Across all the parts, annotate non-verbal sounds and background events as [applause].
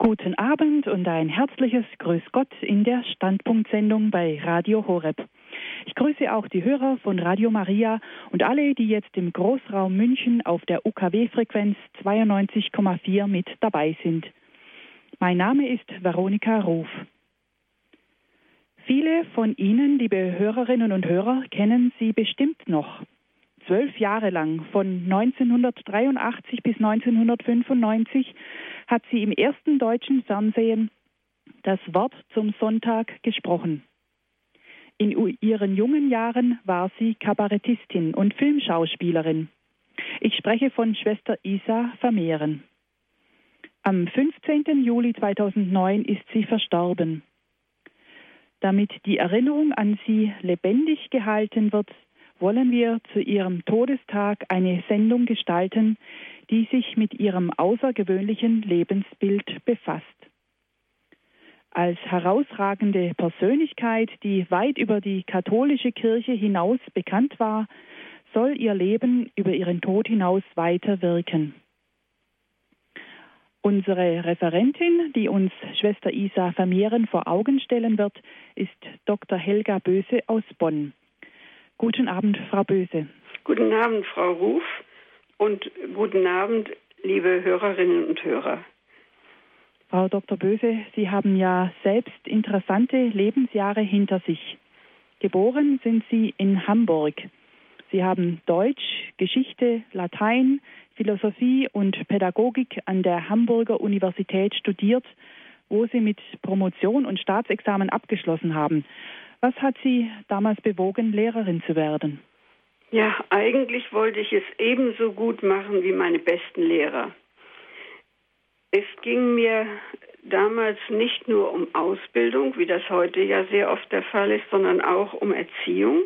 Guten Abend und ein herzliches Grüß Gott in der Standpunktsendung bei Radio Horeb. Ich grüße auch die Hörer von Radio Maria und alle, die jetzt im Großraum München auf der UKW-Frequenz 92,4 mit dabei sind. Mein Name ist Veronika Ruf. Viele von Ihnen, liebe Hörerinnen und Hörer, kennen Sie bestimmt noch. Zwölf Jahre lang, von 1983 bis 1995, hat sie im ersten deutschen Fernsehen das Wort zum Sonntag gesprochen. In ihren jungen Jahren war sie Kabarettistin und Filmschauspielerin. Ich spreche von Schwester Isa Vermehren. Am 15. Juli 2009 ist sie verstorben. Damit die Erinnerung an sie lebendig gehalten wird, wollen wir zu ihrem Todestag eine Sendung gestalten, die sich mit ihrem außergewöhnlichen Lebensbild befasst. Als herausragende Persönlichkeit, die weit über die katholische Kirche hinaus bekannt war, soll ihr Leben über ihren Tod hinaus weiter wirken. Unsere Referentin, die uns Schwester Isa Vermehren vor Augen stellen wird, ist Dr. Helga Böse aus Bonn. Guten Abend, Frau Böse. Guten Abend, Frau Ruf und guten Abend, liebe Hörerinnen und Hörer. Frau Dr. Böse, Sie haben ja selbst interessante Lebensjahre hinter sich. Geboren sind Sie in Hamburg. Sie haben Deutsch, Geschichte, Latein, Philosophie und Pädagogik an der Hamburger Universität studiert, wo Sie mit Promotion und Staatsexamen abgeschlossen haben. Was hat Sie damals bewogen, Lehrerin zu werden? Ja, eigentlich wollte ich es ebenso gut machen wie meine besten Lehrer. Es ging mir damals nicht nur um Ausbildung, wie das heute ja sehr oft der Fall ist, sondern auch um Erziehung.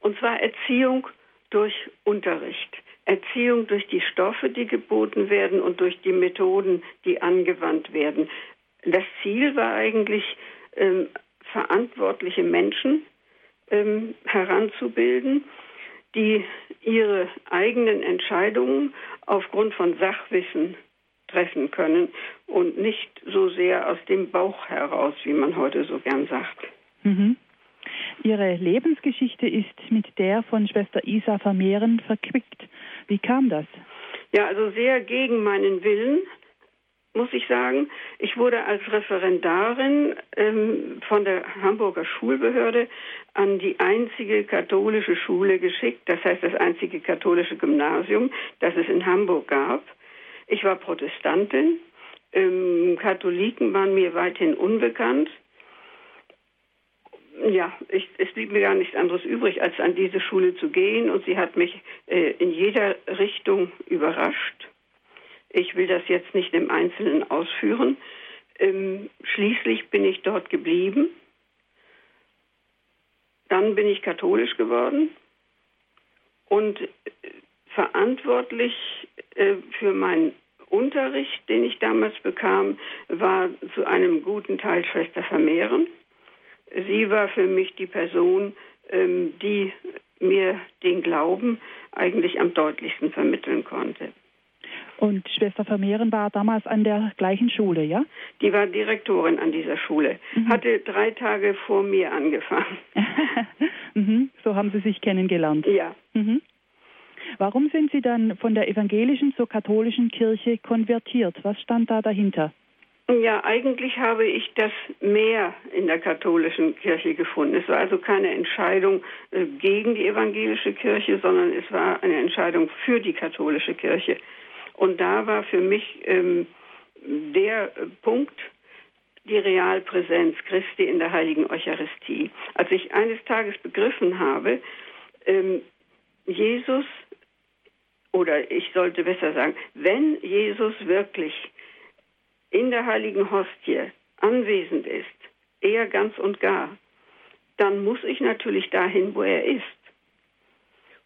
Und zwar Erziehung durch Unterricht. Erziehung durch die Stoffe, die geboten werden und durch die Methoden, die angewandt werden. Das Ziel war eigentlich, ähm, verantwortliche Menschen ähm, heranzubilden, die ihre eigenen Entscheidungen aufgrund von Sachwissen treffen können und nicht so sehr aus dem Bauch heraus, wie man heute so gern sagt. Mhm. Ihre Lebensgeschichte ist mit der von Schwester Isa Vermehren verquickt. Wie kam das? Ja, also sehr gegen meinen Willen muss ich sagen. Ich wurde als Referendarin ähm, von der Hamburger Schulbehörde an die einzige katholische Schule geschickt, das heißt das einzige katholische Gymnasium, das es in Hamburg gab. Ich war Protestantin, ähm, Katholiken waren mir weithin unbekannt. Ja, ich, es blieb mir gar nichts anderes übrig, als an diese Schule zu gehen und sie hat mich äh, in jeder Richtung überrascht ich will das jetzt nicht im Einzelnen ausführen. Ähm, schließlich bin ich dort geblieben. Dann bin ich katholisch geworden und äh, verantwortlich äh, für meinen Unterricht, den ich damals bekam, war zu einem guten Teil Schwester Vermehren. Sie war für mich die Person, ähm, die mir den Glauben eigentlich am deutlichsten vermitteln konnte. Und Schwester Vermehren war damals an der gleichen Schule, ja? Die war Direktorin an dieser Schule. Mhm. Hatte drei Tage vor mir angefangen. [laughs] mhm. So haben Sie sich kennengelernt. Ja. Mhm. Warum sind Sie dann von der evangelischen zur katholischen Kirche konvertiert? Was stand da dahinter? Ja, eigentlich habe ich das mehr in der katholischen Kirche gefunden. Es war also keine Entscheidung äh, gegen die evangelische Kirche, sondern es war eine Entscheidung für die katholische Kirche. Und da war für mich ähm, der Punkt die Realpräsenz Christi in der heiligen Eucharistie. Als ich eines Tages begriffen habe, ähm, Jesus, oder ich sollte besser sagen, wenn Jesus wirklich in der heiligen Hostie anwesend ist, er ganz und gar, dann muss ich natürlich dahin, wo er ist.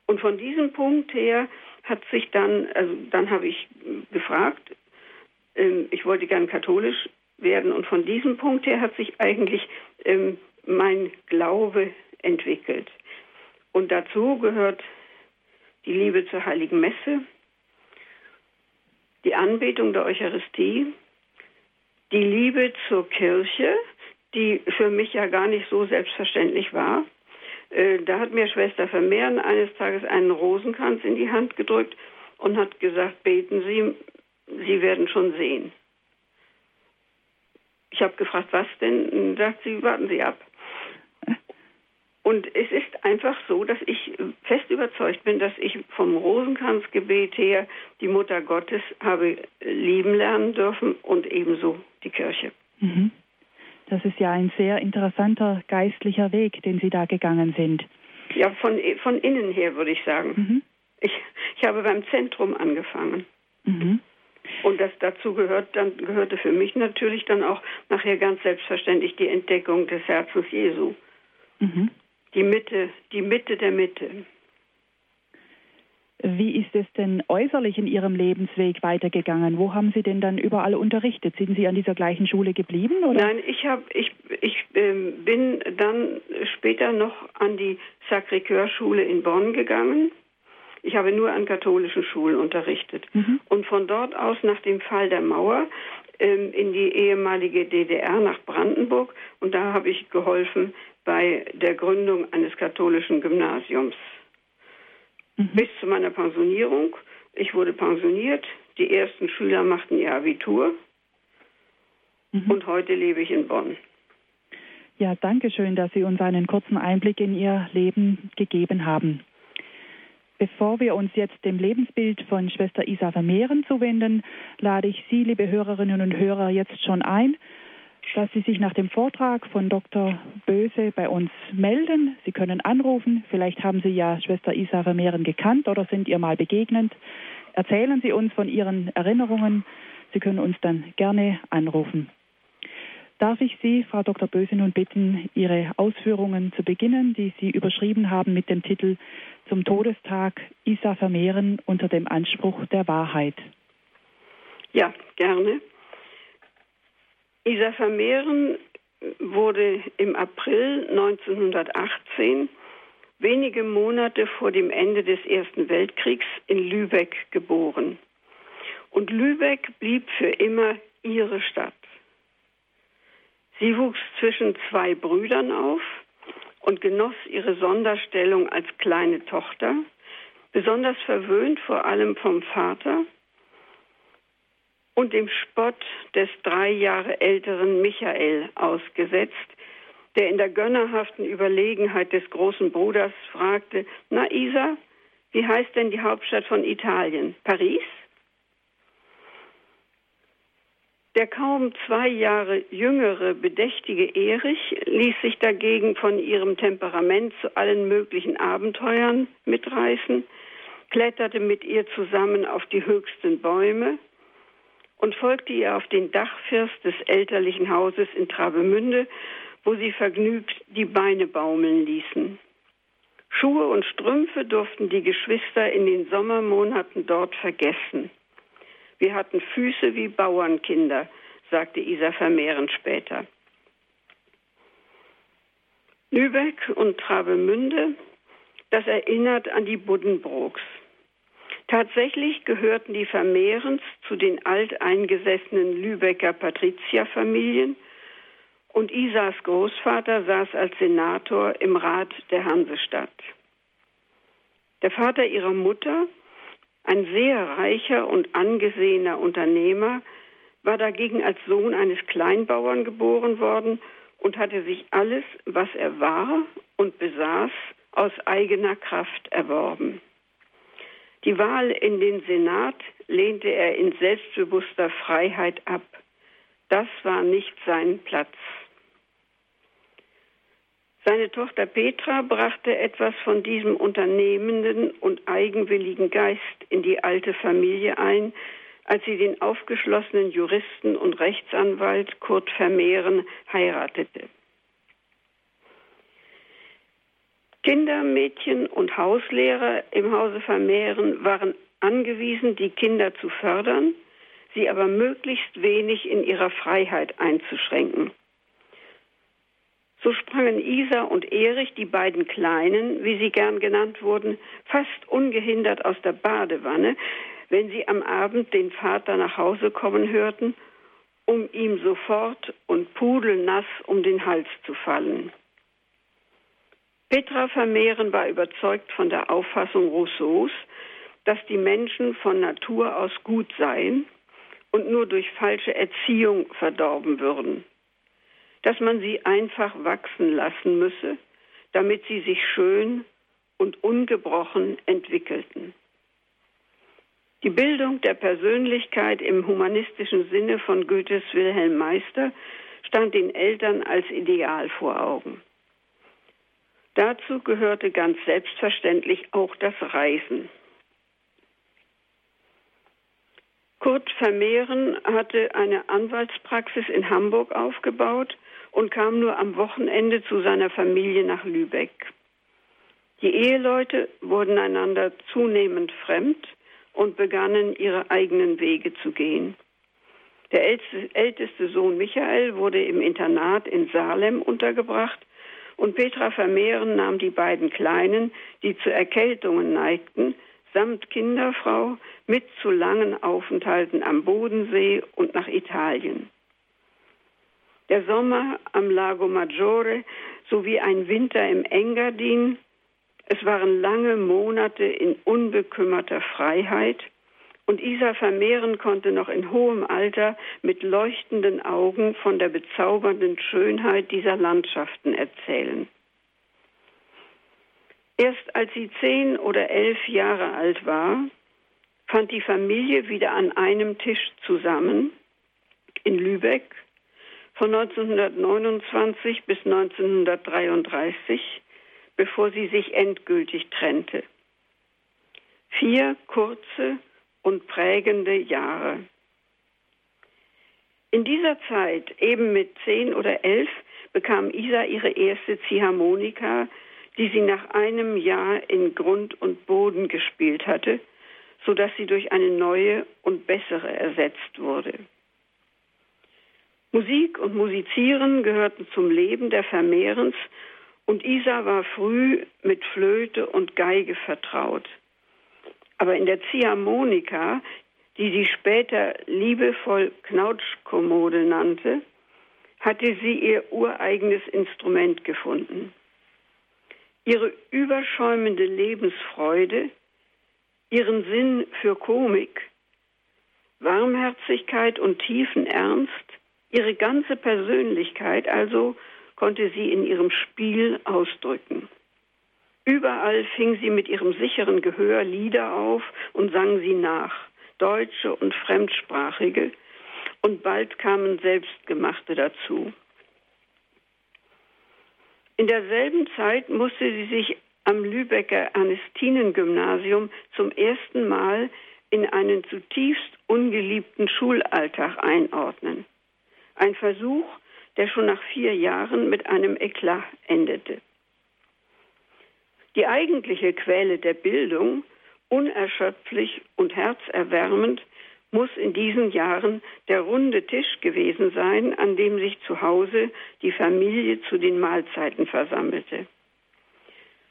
Und von diesem Punkt her hat sich dann, also dann habe ich gefragt, ähm, ich wollte gern katholisch werden und von diesem Punkt her hat sich eigentlich ähm, mein Glaube entwickelt. Und dazu gehört die Liebe zur heiligen Messe, die Anbetung der Eucharistie, die Liebe zur Kirche, die für mich ja gar nicht so selbstverständlich war. Äh, da hat mir Schwester Vermehren eines Tages einen Rosenkranz in die Hand gedrückt und hat gesagt, beten Sie, Sie werden schon sehen. Ich habe gefragt, was denn? Und sagt sie, warten Sie ab. Und es ist einfach so, dass ich fest überzeugt bin, dass ich vom Rosenkranzgebet her die Mutter Gottes habe lieben lernen dürfen und ebenso die Kirche. Mhm. Das ist ja ein sehr interessanter geistlicher Weg, den Sie da gegangen sind. Ja, von, von innen her würde ich sagen. Mhm. Ich, ich habe beim Zentrum angefangen. Mhm. Und das dazu gehört, dann gehörte für mich natürlich dann auch nachher ganz selbstverständlich die Entdeckung des Herzens Jesu. Mhm. Die Mitte, die Mitte der Mitte. Wie ist es denn äußerlich in Ihrem Lebensweg weitergegangen? Wo haben Sie denn dann überall unterrichtet? Sind Sie an dieser gleichen Schule geblieben? Oder? Nein, ich, hab, ich, ich äh, bin dann später noch an die Sacré-Cœur-Schule in Bonn gegangen. Ich habe nur an katholischen Schulen unterrichtet. Mhm. Und von dort aus, nach dem Fall der Mauer, ähm, in die ehemalige DDR nach Brandenburg. Und da habe ich geholfen bei der Gründung eines katholischen Gymnasiums mhm. bis zu meiner Pensionierung. Ich wurde pensioniert, die ersten Schüler machten ihr Abitur mhm. und heute lebe ich in Bonn. Ja, danke schön, dass Sie uns einen kurzen Einblick in Ihr Leben gegeben haben. Bevor wir uns jetzt dem Lebensbild von Schwester Isa Vermehren zuwenden, lade ich Sie, liebe Hörerinnen und Hörer, jetzt schon ein, dass Sie sich nach dem Vortrag von Dr. Böse bei uns melden. Sie können anrufen. Vielleicht haben Sie ja Schwester Isa Vermehren gekannt oder sind ihr mal begegnet. Erzählen Sie uns von Ihren Erinnerungen. Sie können uns dann gerne anrufen. Darf ich Sie, Frau Dr. Böse, nun bitten, Ihre Ausführungen zu beginnen, die Sie überschrieben haben mit dem Titel Zum Todestag Isa Vermehren unter dem Anspruch der Wahrheit? Ja, gerne. Isa Vermehren wurde im April 1918, wenige Monate vor dem Ende des Ersten Weltkriegs, in Lübeck geboren. Und Lübeck blieb für immer ihre Stadt. Sie wuchs zwischen zwei Brüdern auf und genoss ihre Sonderstellung als kleine Tochter, besonders verwöhnt vor allem vom Vater, und dem Spott des drei Jahre älteren Michael ausgesetzt, der in der gönnerhaften Überlegenheit des großen Bruders fragte, na Isa, wie heißt denn die Hauptstadt von Italien? Paris? Der kaum zwei Jahre jüngere, bedächtige Erich ließ sich dagegen von ihrem Temperament zu allen möglichen Abenteuern mitreißen, kletterte mit ihr zusammen auf die höchsten Bäume, und folgte ihr auf den Dachfirst des elterlichen Hauses in Travemünde, wo sie vergnügt die Beine baumeln ließen. Schuhe und Strümpfe durften die Geschwister in den Sommermonaten dort vergessen. Wir hatten Füße wie Bauernkinder, sagte Isa Vermehren später. Lübeck und Travemünde, das erinnert an die Buddenbrooks. Tatsächlich gehörten die Vermehrens zu den alteingesessenen Lübecker Patrizierfamilien und Isas Großvater saß als Senator im Rat der Hansestadt. Der Vater ihrer Mutter, ein sehr reicher und angesehener Unternehmer, war dagegen als Sohn eines Kleinbauern geboren worden und hatte sich alles, was er war und besaß, aus eigener Kraft erworben. Die Wahl in den Senat lehnte er in selbstbewusster Freiheit ab. Das war nicht sein Platz. Seine Tochter Petra brachte etwas von diesem unternehmenden und eigenwilligen Geist in die alte Familie ein, als sie den aufgeschlossenen Juristen und Rechtsanwalt Kurt Vermehren heiratete. Kinder, Mädchen und Hauslehrer im Hause Vermehren waren angewiesen, die Kinder zu fördern, sie aber möglichst wenig in ihrer Freiheit einzuschränken. So sprangen Isa und Erich, die beiden Kleinen, wie sie gern genannt wurden, fast ungehindert aus der Badewanne, wenn sie am Abend den Vater nach Hause kommen hörten um ihm sofort und pudelnass um den Hals zu fallen. Petra Vermehren war überzeugt von der Auffassung Rousseaus, dass die Menschen von Natur aus gut seien und nur durch falsche Erziehung verdorben würden, dass man sie einfach wachsen lassen müsse, damit sie sich schön und ungebrochen entwickelten. Die Bildung der Persönlichkeit im humanistischen Sinne von Goethes Wilhelm Meister stand den Eltern als Ideal vor Augen. Dazu gehörte ganz selbstverständlich auch das Reisen. Kurt Vermehren hatte eine Anwaltspraxis in Hamburg aufgebaut und kam nur am Wochenende zu seiner Familie nach Lübeck. Die Eheleute wurden einander zunehmend fremd und begannen ihre eigenen Wege zu gehen. Der älteste Sohn Michael wurde im Internat in Salem untergebracht und Petra Vermehren nahm die beiden Kleinen, die zu Erkältungen neigten, samt Kinderfrau mit zu langen Aufenthalten am Bodensee und nach Italien. Der Sommer am Lago Maggiore sowie ein Winter im Engadin es waren lange Monate in unbekümmerter Freiheit und Isa Vermehren konnte noch in hohem Alter mit leuchtenden Augen von der bezaubernden Schönheit dieser Landschaften erzählen. Erst als sie zehn oder elf Jahre alt war, fand die Familie wieder an einem Tisch zusammen in Lübeck von 1929 bis 1933 bevor sie sich endgültig trennte. Vier kurze und prägende Jahre. In dieser Zeit, eben mit zehn oder elf, bekam Isa ihre erste Ziehharmonika, die sie nach einem Jahr in Grund und Boden gespielt hatte, sodass sie durch eine neue und bessere ersetzt wurde. Musik und Musizieren gehörten zum Leben der Vermehrens und Isa war früh mit Flöte und Geige vertraut. Aber in der Ziehharmonika, die sie später liebevoll Knautschkommode nannte, hatte sie ihr ureigenes Instrument gefunden. Ihre überschäumende Lebensfreude, ihren Sinn für Komik, Warmherzigkeit und tiefen Ernst, ihre ganze Persönlichkeit also konnte sie in ihrem Spiel ausdrücken. Überall fing sie mit ihrem sicheren Gehör Lieder auf und sang sie nach, deutsche und fremdsprachige, und bald kamen selbstgemachte dazu. In derselben Zeit musste sie sich am Lübecker Ernestinengymnasium zum ersten Mal in einen zutiefst ungeliebten Schulalltag einordnen. Ein Versuch, der schon nach vier Jahren mit einem Eklat endete. Die eigentliche Quelle der Bildung, unerschöpflich und herzerwärmend, muss in diesen Jahren der runde Tisch gewesen sein, an dem sich zu Hause die Familie zu den Mahlzeiten versammelte.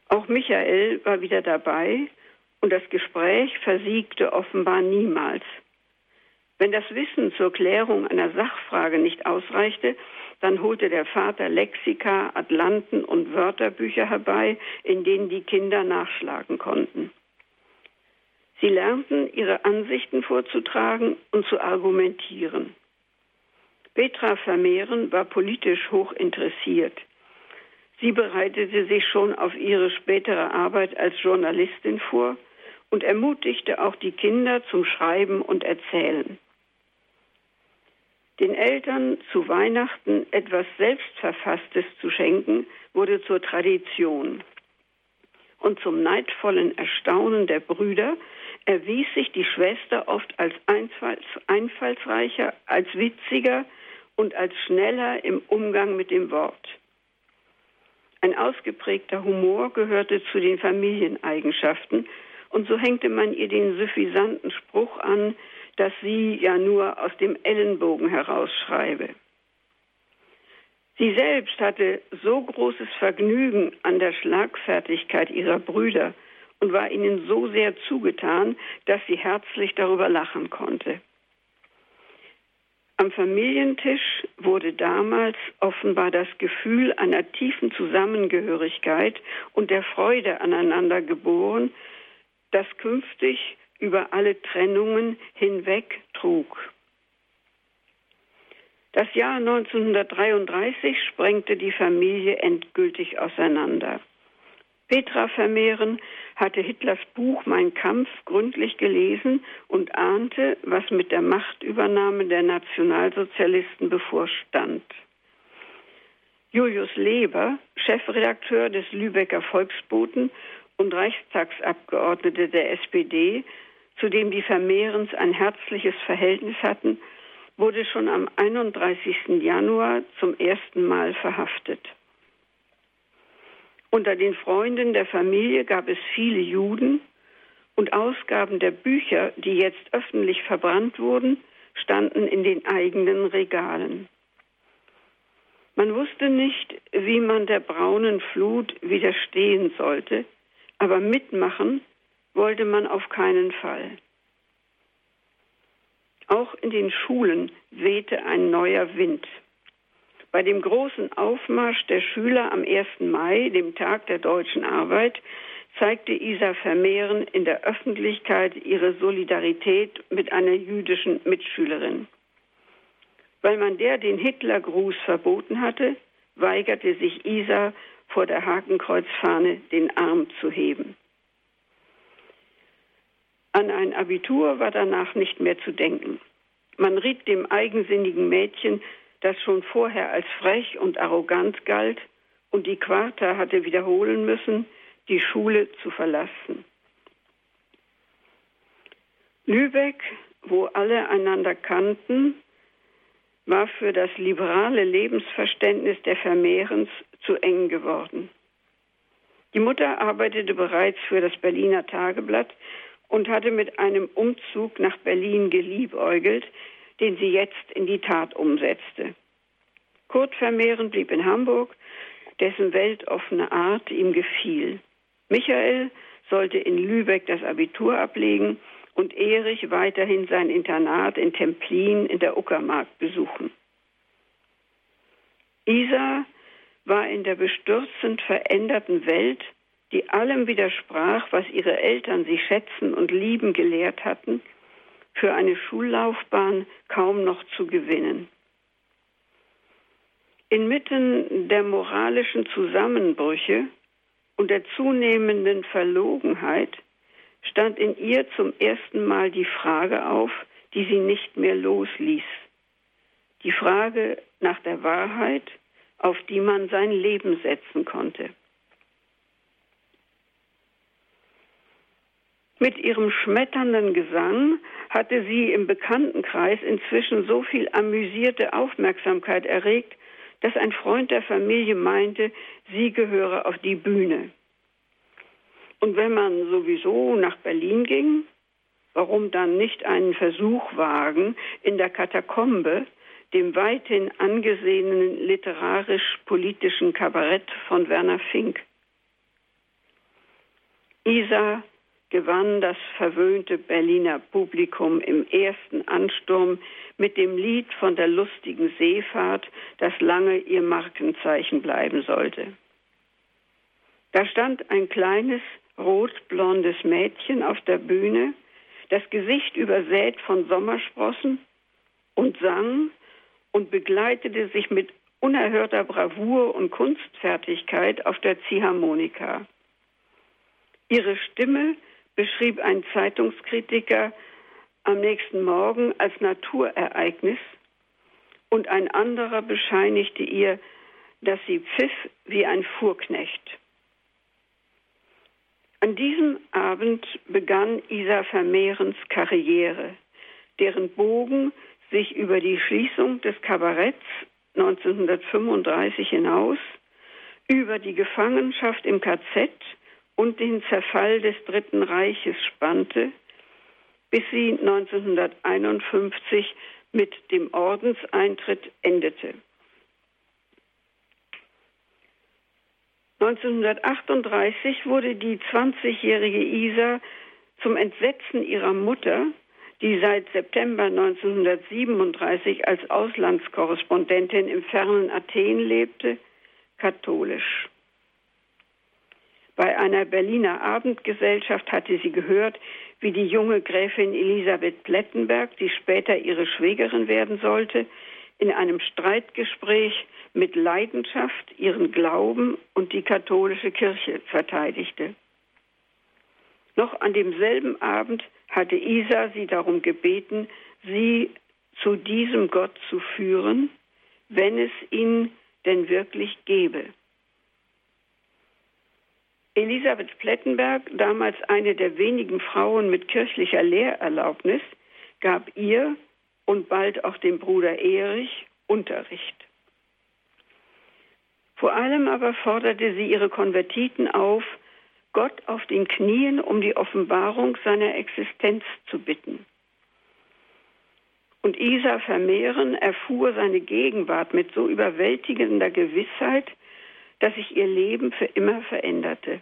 Auch Michael war wieder dabei und das Gespräch versiegte offenbar niemals. Wenn das Wissen zur Klärung einer Sachfrage nicht ausreichte, dann holte der Vater Lexika, Atlanten und Wörterbücher herbei, in denen die Kinder nachschlagen konnten. Sie lernten, ihre Ansichten vorzutragen und zu argumentieren. Petra Vermehren war politisch hoch interessiert. Sie bereitete sich schon auf ihre spätere Arbeit als Journalistin vor und ermutigte auch die Kinder zum Schreiben und Erzählen. Den Eltern zu Weihnachten etwas Selbstverfasstes zu schenken, wurde zur Tradition. Und zum neidvollen Erstaunen der Brüder erwies sich die Schwester oft als einfallsreicher, als witziger und als schneller im Umgang mit dem Wort. Ein ausgeprägter Humor gehörte zu den Familieneigenschaften, und so hängte man ihr den suffisanten Spruch an, dass sie ja nur aus dem Ellenbogen herausschreibe. Sie selbst hatte so großes Vergnügen an der Schlagfertigkeit ihrer Brüder und war ihnen so sehr zugetan, dass sie herzlich darüber lachen konnte. Am Familientisch wurde damals offenbar das Gefühl einer tiefen Zusammengehörigkeit und der Freude aneinander geboren, das künftig über alle Trennungen hinweg trug. Das Jahr 1933 sprengte die Familie endgültig auseinander. Petra Vermehren hatte Hitlers Buch Mein Kampf gründlich gelesen und ahnte, was mit der Machtübernahme der Nationalsozialisten bevorstand. Julius Leber, Chefredakteur des Lübecker Volksboten und Reichstagsabgeordnete der SPD, zu dem die Vermehrens ein herzliches Verhältnis hatten, wurde schon am 31. Januar zum ersten Mal verhaftet. Unter den Freunden der Familie gab es viele Juden und Ausgaben der Bücher, die jetzt öffentlich verbrannt wurden, standen in den eigenen Regalen. Man wusste nicht, wie man der braunen Flut widerstehen sollte, aber mitmachen wollte man auf keinen Fall. Auch in den Schulen wehte ein neuer Wind. Bei dem großen Aufmarsch der Schüler am 1. Mai, dem Tag der deutschen Arbeit, zeigte Isa Vermehren in der Öffentlichkeit ihre Solidarität mit einer jüdischen Mitschülerin. Weil man der den Hitlergruß verboten hatte, weigerte sich Isa vor der Hakenkreuzfahne den Arm zu heben. An ein Abitur war danach nicht mehr zu denken. Man riet dem eigensinnigen Mädchen, das schon vorher als frech und arrogant galt und die Quarta hatte wiederholen müssen, die Schule zu verlassen. Lübeck, wo alle einander kannten, war für das liberale Lebensverständnis der Vermehrens zu eng geworden. Die Mutter arbeitete bereits für das Berliner Tageblatt und hatte mit einem Umzug nach Berlin geliebäugelt, den sie jetzt in die Tat umsetzte. Kurt Vermehren blieb in Hamburg, dessen weltoffene Art ihm gefiel. Michael sollte in Lübeck das Abitur ablegen und Erich weiterhin sein Internat in Templin in der Uckermark besuchen. Isa war in der bestürzend veränderten Welt die allem widersprach, was ihre Eltern sie schätzen und lieben gelehrt hatten, für eine Schullaufbahn kaum noch zu gewinnen. Inmitten der moralischen Zusammenbrüche und der zunehmenden Verlogenheit stand in ihr zum ersten Mal die Frage auf, die sie nicht mehr losließ. Die Frage nach der Wahrheit, auf die man sein Leben setzen konnte. Mit ihrem schmetternden Gesang hatte sie im Bekanntenkreis inzwischen so viel amüsierte Aufmerksamkeit erregt, dass ein Freund der Familie meinte, sie gehöre auf die Bühne. Und wenn man sowieso nach Berlin ging, warum dann nicht einen Versuch wagen, in der Katakombe, dem weithin angesehenen literarisch-politischen Kabarett von Werner Fink? Isa gewann das verwöhnte Berliner Publikum im ersten Ansturm mit dem Lied von der lustigen Seefahrt, das lange ihr Markenzeichen bleiben sollte. Da stand ein kleines rotblondes Mädchen auf der Bühne, das Gesicht übersät von Sommersprossen und sang und begleitete sich mit unerhörter Bravour und Kunstfertigkeit auf der Ziehharmonika. Ihre Stimme beschrieb ein Zeitungskritiker am nächsten Morgen als Naturereignis und ein anderer bescheinigte ihr, dass sie pfiff wie ein Fuhrknecht. An diesem Abend begann Isa Vermehrens Karriere, deren Bogen sich über die Schließung des Kabaretts 1935 hinaus, über die Gefangenschaft im KZ und den Zerfall des Dritten Reiches spannte, bis sie 1951 mit dem Ordenseintritt endete. 1938 wurde die 20-jährige Isa zum Entsetzen ihrer Mutter, die seit September 1937 als Auslandskorrespondentin im fernen Athen lebte, katholisch. Bei einer Berliner Abendgesellschaft hatte sie gehört, wie die junge Gräfin Elisabeth Plettenberg, die später ihre Schwägerin werden sollte, in einem Streitgespräch mit Leidenschaft ihren Glauben und die katholische Kirche verteidigte. Noch an demselben Abend hatte Isa sie darum gebeten, sie zu diesem Gott zu führen, wenn es ihn denn wirklich gäbe. Elisabeth Plettenberg, damals eine der wenigen Frauen mit kirchlicher Lehrerlaubnis, gab ihr und bald auch dem Bruder Erich Unterricht. Vor allem aber forderte sie ihre Konvertiten auf, Gott auf den Knien um die Offenbarung seiner Existenz zu bitten. Und Isa Vermehren erfuhr seine Gegenwart mit so überwältigender Gewissheit, dass sich ihr Leben für immer veränderte.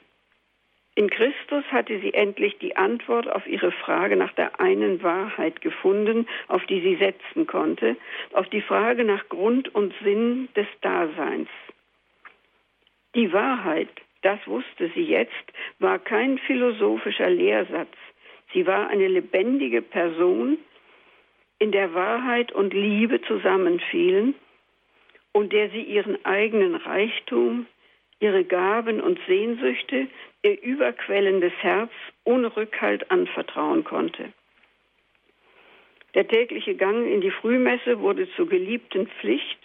In Christus hatte sie endlich die Antwort auf ihre Frage nach der einen Wahrheit gefunden, auf die sie setzen konnte, auf die Frage nach Grund und Sinn des Daseins. Die Wahrheit, das wusste sie jetzt, war kein philosophischer Lehrsatz. Sie war eine lebendige Person, in der Wahrheit und Liebe zusammenfielen und der sie ihren eigenen Reichtum, ihre Gaben und Sehnsüchte, ihr überquellendes Herz ohne Rückhalt anvertrauen konnte. Der tägliche Gang in die Frühmesse wurde zur geliebten Pflicht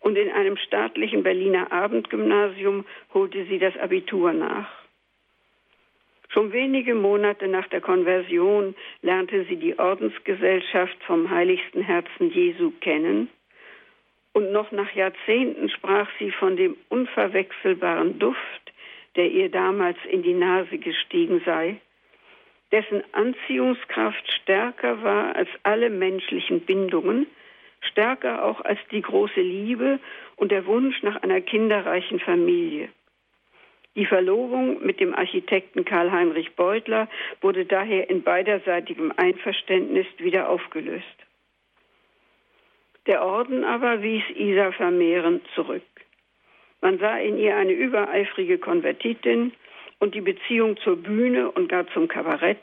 und in einem staatlichen Berliner Abendgymnasium holte sie das Abitur nach. Schon wenige Monate nach der Konversion lernte sie die Ordensgesellschaft vom heiligsten Herzen Jesu kennen und noch nach Jahrzehnten sprach sie von dem unverwechselbaren Duft der ihr damals in die Nase gestiegen sei, dessen Anziehungskraft stärker war als alle menschlichen Bindungen, stärker auch als die große Liebe und der Wunsch nach einer kinderreichen Familie. Die Verlobung mit dem Architekten Karl Heinrich Beutler wurde daher in beiderseitigem Einverständnis wieder aufgelöst. Der Orden aber wies Isa Vermehren zurück. Man sah in ihr eine übereifrige Konvertitin und die Beziehung zur Bühne und gar zum Kabarett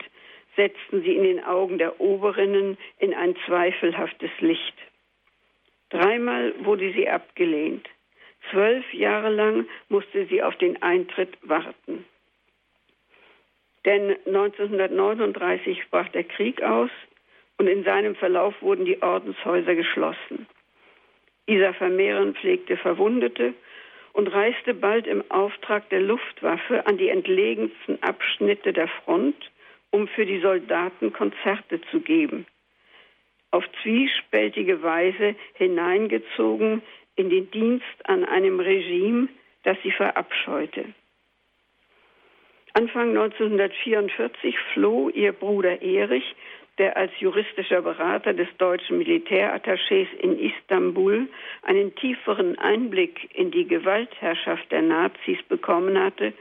setzten sie in den Augen der Oberinnen in ein zweifelhaftes Licht. Dreimal wurde sie abgelehnt. Zwölf Jahre lang musste sie auf den Eintritt warten. Denn 1939 brach der Krieg aus und in seinem Verlauf wurden die Ordenshäuser geschlossen. Isa Vermehren pflegte Verwundete und reiste bald im Auftrag der Luftwaffe an die entlegensten Abschnitte der Front, um für die Soldaten Konzerte zu geben. Auf zwiespältige Weise hineingezogen in den Dienst an einem Regime, das sie verabscheute. Anfang 1944 floh ihr Bruder Erich der als juristischer Berater des deutschen Militärattachés in Istanbul einen tieferen Einblick in die Gewaltherrschaft der Nazis bekommen hatte,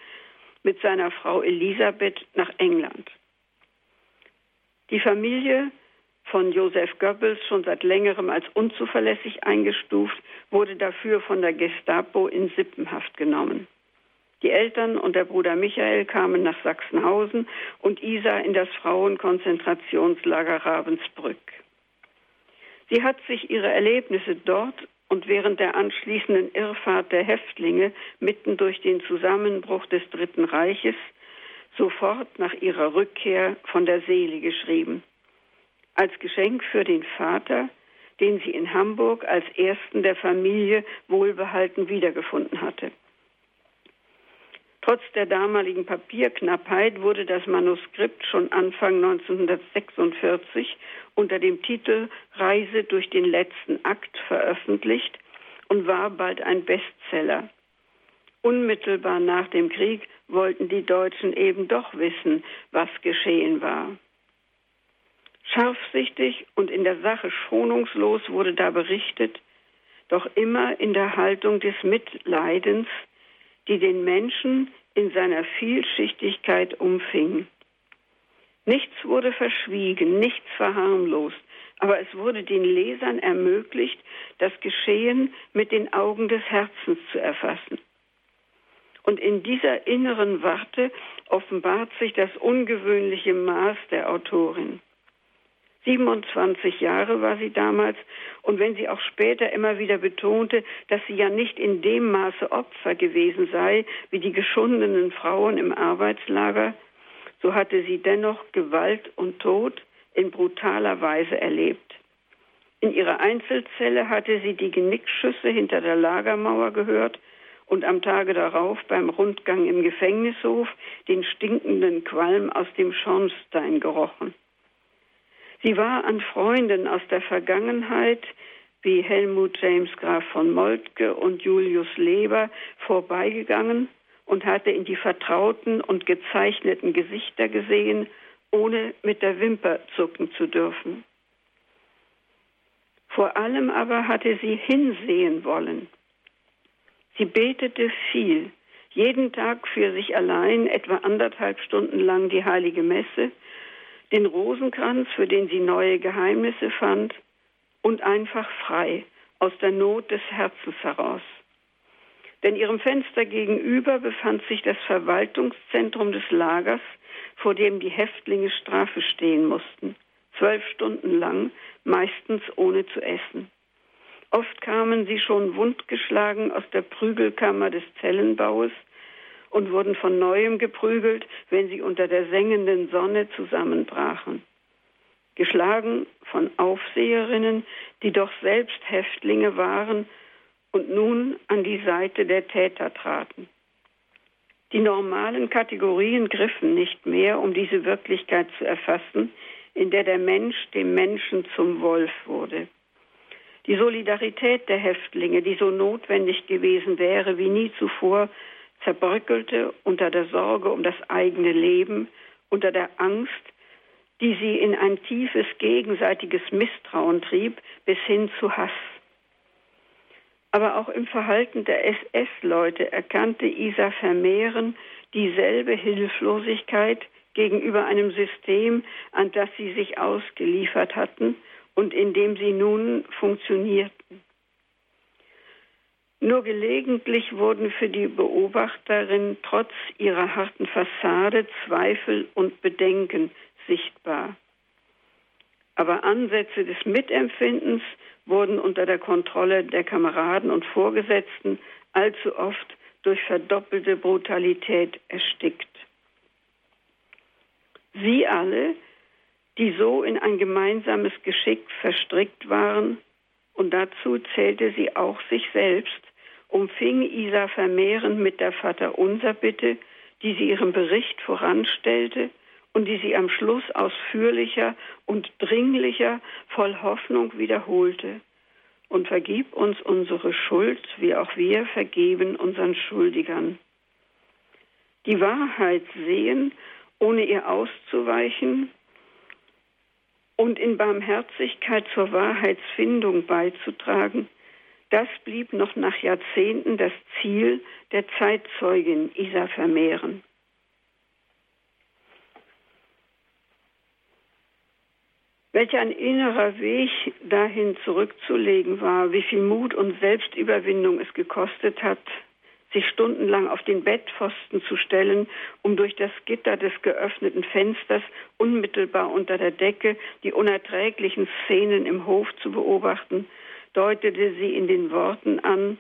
mit seiner Frau Elisabeth nach England. Die Familie von Joseph Goebbels schon seit längerem als unzuverlässig eingestuft, wurde dafür von der Gestapo in Sippenhaft genommen. Die Eltern und der Bruder Michael kamen nach Sachsenhausen und Isa in das Frauenkonzentrationslager Ravensbrück. Sie hat sich ihre Erlebnisse dort und während der anschließenden Irrfahrt der Häftlinge mitten durch den Zusammenbruch des Dritten Reiches sofort nach ihrer Rückkehr von der Seele geschrieben. Als Geschenk für den Vater, den sie in Hamburg als ersten der Familie wohlbehalten wiedergefunden hatte. Trotz der damaligen Papierknappheit wurde das Manuskript schon Anfang 1946 unter dem Titel Reise durch den letzten Akt veröffentlicht und war bald ein Bestseller. Unmittelbar nach dem Krieg wollten die Deutschen eben doch wissen, was geschehen war. Scharfsichtig und in der Sache schonungslos wurde da berichtet, doch immer in der Haltung des Mitleidens, die den Menschen in seiner Vielschichtigkeit umfing. Nichts wurde verschwiegen, nichts verharmlost, aber es wurde den Lesern ermöglicht, das Geschehen mit den Augen des Herzens zu erfassen. Und in dieser inneren Warte offenbart sich das ungewöhnliche Maß der Autorin. 27 Jahre war sie damals und wenn sie auch später immer wieder betonte, dass sie ja nicht in dem Maße Opfer gewesen sei wie die geschundenen Frauen im Arbeitslager, so hatte sie dennoch Gewalt und Tod in brutaler Weise erlebt. In ihrer Einzelzelle hatte sie die Genickschüsse hinter der Lagermauer gehört und am Tage darauf beim Rundgang im Gefängnishof den stinkenden Qualm aus dem Schornstein gerochen. Sie war an Freunden aus der Vergangenheit wie Helmut James Graf von Moltke und Julius Leber vorbeigegangen und hatte in die vertrauten und gezeichneten Gesichter gesehen, ohne mit der Wimper zucken zu dürfen. Vor allem aber hatte sie hinsehen wollen. Sie betete viel, jeden Tag für sich allein etwa anderthalb Stunden lang die heilige Messe, den Rosenkranz, für den sie neue Geheimnisse fand, und einfach frei aus der Not des Herzens heraus. Denn ihrem Fenster gegenüber befand sich das Verwaltungszentrum des Lagers, vor dem die Häftlinge Strafe stehen mussten, zwölf Stunden lang, meistens ohne zu essen. Oft kamen sie schon wundgeschlagen aus der Prügelkammer des Zellenbaues und wurden von neuem geprügelt, wenn sie unter der sengenden Sonne zusammenbrachen. Geschlagen von Aufseherinnen, die doch selbst Häftlinge waren und nun an die Seite der Täter traten. Die normalen Kategorien griffen nicht mehr, um diese Wirklichkeit zu erfassen, in der der Mensch dem Menschen zum Wolf wurde. Die Solidarität der Häftlinge, die so notwendig gewesen wäre wie nie zuvor, zerbröckelte unter der Sorge um das eigene Leben, unter der Angst, die sie in ein tiefes gegenseitiges Misstrauen trieb, bis hin zu Hass. Aber auch im Verhalten der SS-Leute erkannte Isa Vermehren dieselbe Hilflosigkeit gegenüber einem System, an das sie sich ausgeliefert hatten und in dem sie nun funktionierten. Nur gelegentlich wurden für die Beobachterin trotz ihrer harten Fassade Zweifel und Bedenken sichtbar. Aber Ansätze des Mitempfindens wurden unter der Kontrolle der Kameraden und Vorgesetzten allzu oft durch verdoppelte Brutalität erstickt. Sie alle, die so in ein gemeinsames Geschick verstrickt waren, und dazu zählte sie auch sich selbst, umfing Isa Vermehren mit der Vaterunser Bitte, die sie ihrem Bericht voranstellte und die sie am Schluss ausführlicher und dringlicher voll Hoffnung wiederholte. Und vergib uns unsere Schuld, wie auch wir vergeben unseren Schuldigern. Die Wahrheit sehen, ohne ihr auszuweichen und in Barmherzigkeit zur Wahrheitsfindung beizutragen, das blieb noch nach Jahrzehnten das Ziel der Zeitzeugin Isa Vermehren. Welch ein innerer Weg dahin zurückzulegen war, wie viel Mut und Selbstüberwindung es gekostet hat, sich stundenlang auf den Bettpfosten zu stellen, um durch das Gitter des geöffneten Fensters unmittelbar unter der Decke die unerträglichen Szenen im Hof zu beobachten, deutete sie in den Worten an,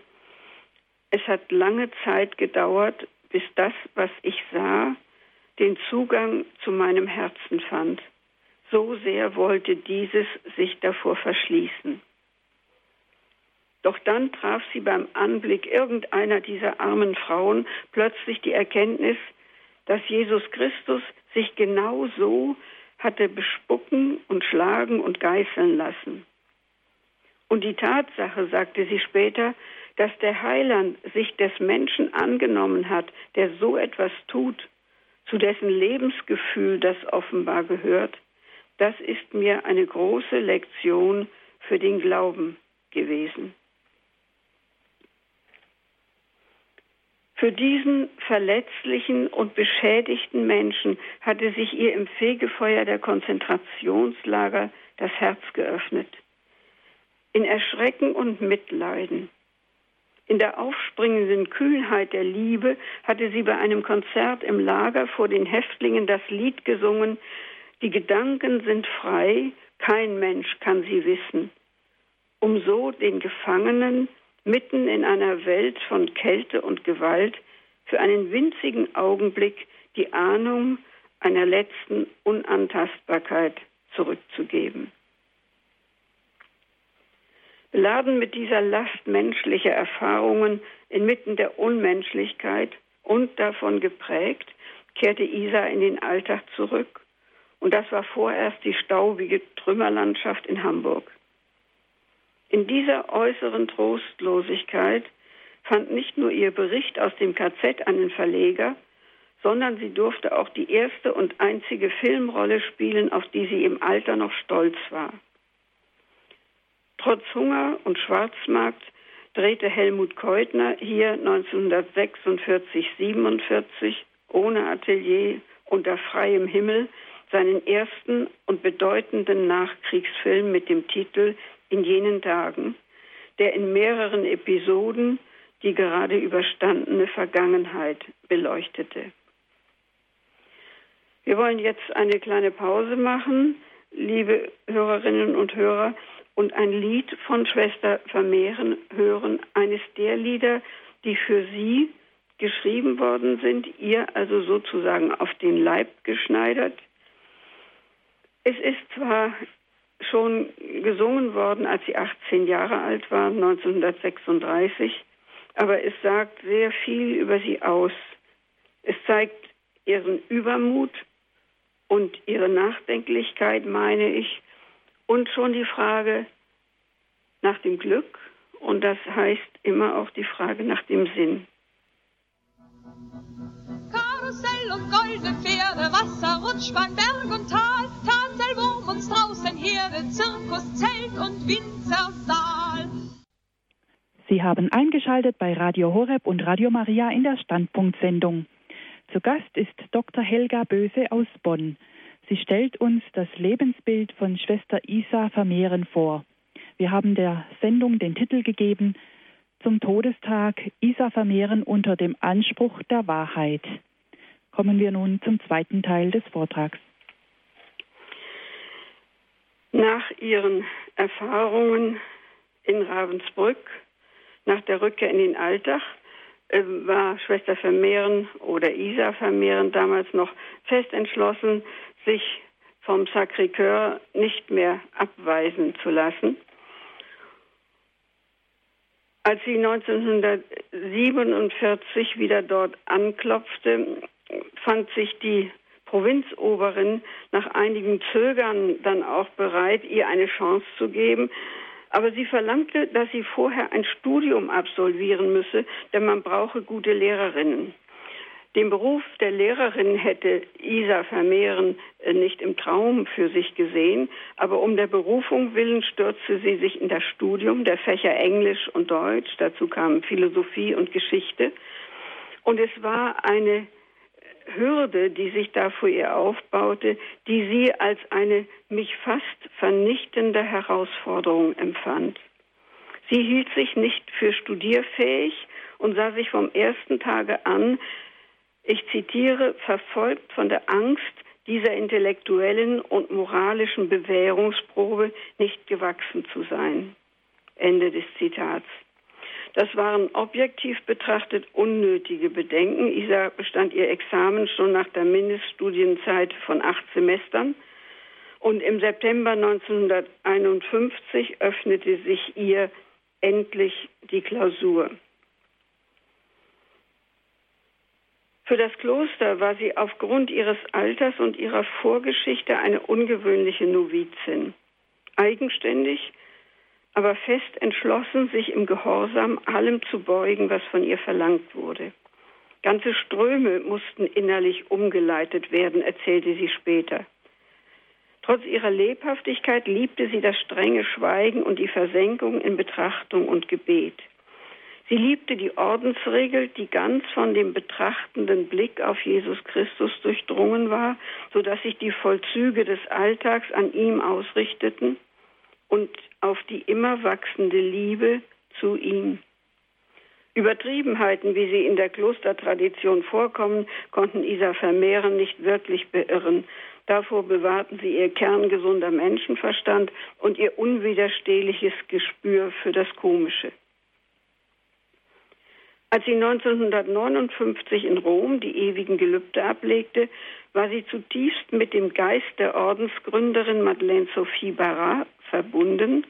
es hat lange Zeit gedauert, bis das, was ich sah, den Zugang zu meinem Herzen fand. So sehr wollte dieses sich davor verschließen. Doch dann traf sie beim Anblick irgendeiner dieser armen Frauen plötzlich die Erkenntnis, dass Jesus Christus sich genau so hatte bespucken und schlagen und geißeln lassen. Und die Tatsache, sagte sie später, dass der Heiland sich des Menschen angenommen hat, der so etwas tut, zu dessen Lebensgefühl das offenbar gehört, das ist mir eine große Lektion für den Glauben gewesen. Für diesen verletzlichen und beschädigten Menschen hatte sich ihr im Fegefeuer der Konzentrationslager das Herz geöffnet. In Erschrecken und Mitleiden, in der aufspringenden Kühlheit der Liebe hatte sie bei einem Konzert im Lager vor den Häftlingen das Lied gesungen, die Gedanken sind frei, kein Mensch kann sie wissen, um so den Gefangenen mitten in einer Welt von Kälte und Gewalt für einen winzigen Augenblick die Ahnung einer letzten Unantastbarkeit zurückzugeben. Beladen mit dieser Last menschlicher Erfahrungen inmitten der Unmenschlichkeit und davon geprägt, kehrte Isa in den Alltag zurück. Und das war vorerst die staubige Trümmerlandschaft in Hamburg. In dieser äußeren Trostlosigkeit fand nicht nur ihr Bericht aus dem KZ einen Verleger, sondern sie durfte auch die erste und einzige Filmrolle spielen, auf die sie im Alter noch stolz war. Trotz Hunger und Schwarzmarkt drehte Helmut Keutner hier 1946-47 ohne Atelier unter freiem Himmel seinen ersten und bedeutenden Nachkriegsfilm mit dem Titel in jenen Tagen, der in mehreren Episoden die gerade überstandene Vergangenheit beleuchtete. Wir wollen jetzt eine kleine Pause machen, liebe Hörerinnen und Hörer, und ein Lied von Schwester Vermehren hören, eines der Lieder, die für sie geschrieben worden sind, ihr also sozusagen auf den Leib geschneidert. Es ist zwar schon gesungen worden, als sie 18 Jahre alt war, 1936, aber es sagt sehr viel über sie aus. Es zeigt ihren Übermut und ihre Nachdenklichkeit, meine ich, und schon die Frage nach dem Glück und das heißt immer auch die Frage nach dem Sinn. Karussell und goldene Pferde, Wasser, Rutschbahn, Berg und Tal, Tansel, uns draußen Herde, Zirkus, Zelt und Winzersaal. Sie haben eingeschaltet bei Radio Horeb und Radio Maria in der Standpunktsendung. Zu Gast ist Dr. Helga Böse aus Bonn. Sie stellt uns das Lebensbild von Schwester Isa Vermehren vor. Wir haben der Sendung den Titel gegeben zum Todestag Isa Vermehren unter dem Anspruch der Wahrheit. Kommen wir nun zum zweiten Teil des Vortrags. Nach ihren Erfahrungen in Ravensbrück, nach der Rückkehr in den Alltag, äh, war Schwester Vermehren oder Isa Vermehren damals noch fest entschlossen, sich vom Sacré-Cœur nicht mehr abweisen zu lassen. Als sie 1947 wieder dort anklopfte, fand sich die Provinzoberin nach einigem Zögern dann auch bereit, ihr eine Chance zu geben. Aber sie verlangte, dass sie vorher ein Studium absolvieren müsse, denn man brauche gute Lehrerinnen. Den Beruf der Lehrerin hätte Isa Vermehren äh, nicht im Traum für sich gesehen, aber um der Berufung willen stürzte sie sich in das Studium der Fächer Englisch und Deutsch, dazu kamen Philosophie und Geschichte. Und es war eine Hürde, die sich da vor ihr aufbaute, die sie als eine mich fast vernichtende Herausforderung empfand. Sie hielt sich nicht für studierfähig und sah sich vom ersten Tage an ich zitiere, verfolgt von der Angst, dieser intellektuellen und moralischen Bewährungsprobe nicht gewachsen zu sein. Ende des Zitats. Das waren objektiv betrachtet unnötige Bedenken. Isa bestand ihr Examen schon nach der Mindeststudienzeit von acht Semestern. Und im September 1951 öffnete sich ihr endlich die Klausur. Für das Kloster war sie aufgrund ihres Alters und ihrer Vorgeschichte eine ungewöhnliche Novizin. Eigenständig, aber fest entschlossen, sich im Gehorsam allem zu beugen, was von ihr verlangt wurde. Ganze Ströme mussten innerlich umgeleitet werden, erzählte sie später. Trotz ihrer Lebhaftigkeit liebte sie das strenge Schweigen und die Versenkung in Betrachtung und Gebet. Sie liebte die Ordensregel, die ganz von dem betrachtenden Blick auf Jesus Christus durchdrungen war, so dass sich die Vollzüge des Alltags an ihm ausrichteten und auf die immer wachsende Liebe zu ihm. Übertriebenheiten, wie sie in der Klostertradition vorkommen, konnten Isa Vermehren nicht wirklich beirren. Davor bewahrten sie ihr kerngesunder Menschenverstand und ihr unwiderstehliches Gespür für das Komische. Als sie 1959 in Rom die ewigen Gelübde ablegte, war sie zutiefst mit dem Geist der Ordensgründerin Madeleine Sophie Barrat verbunden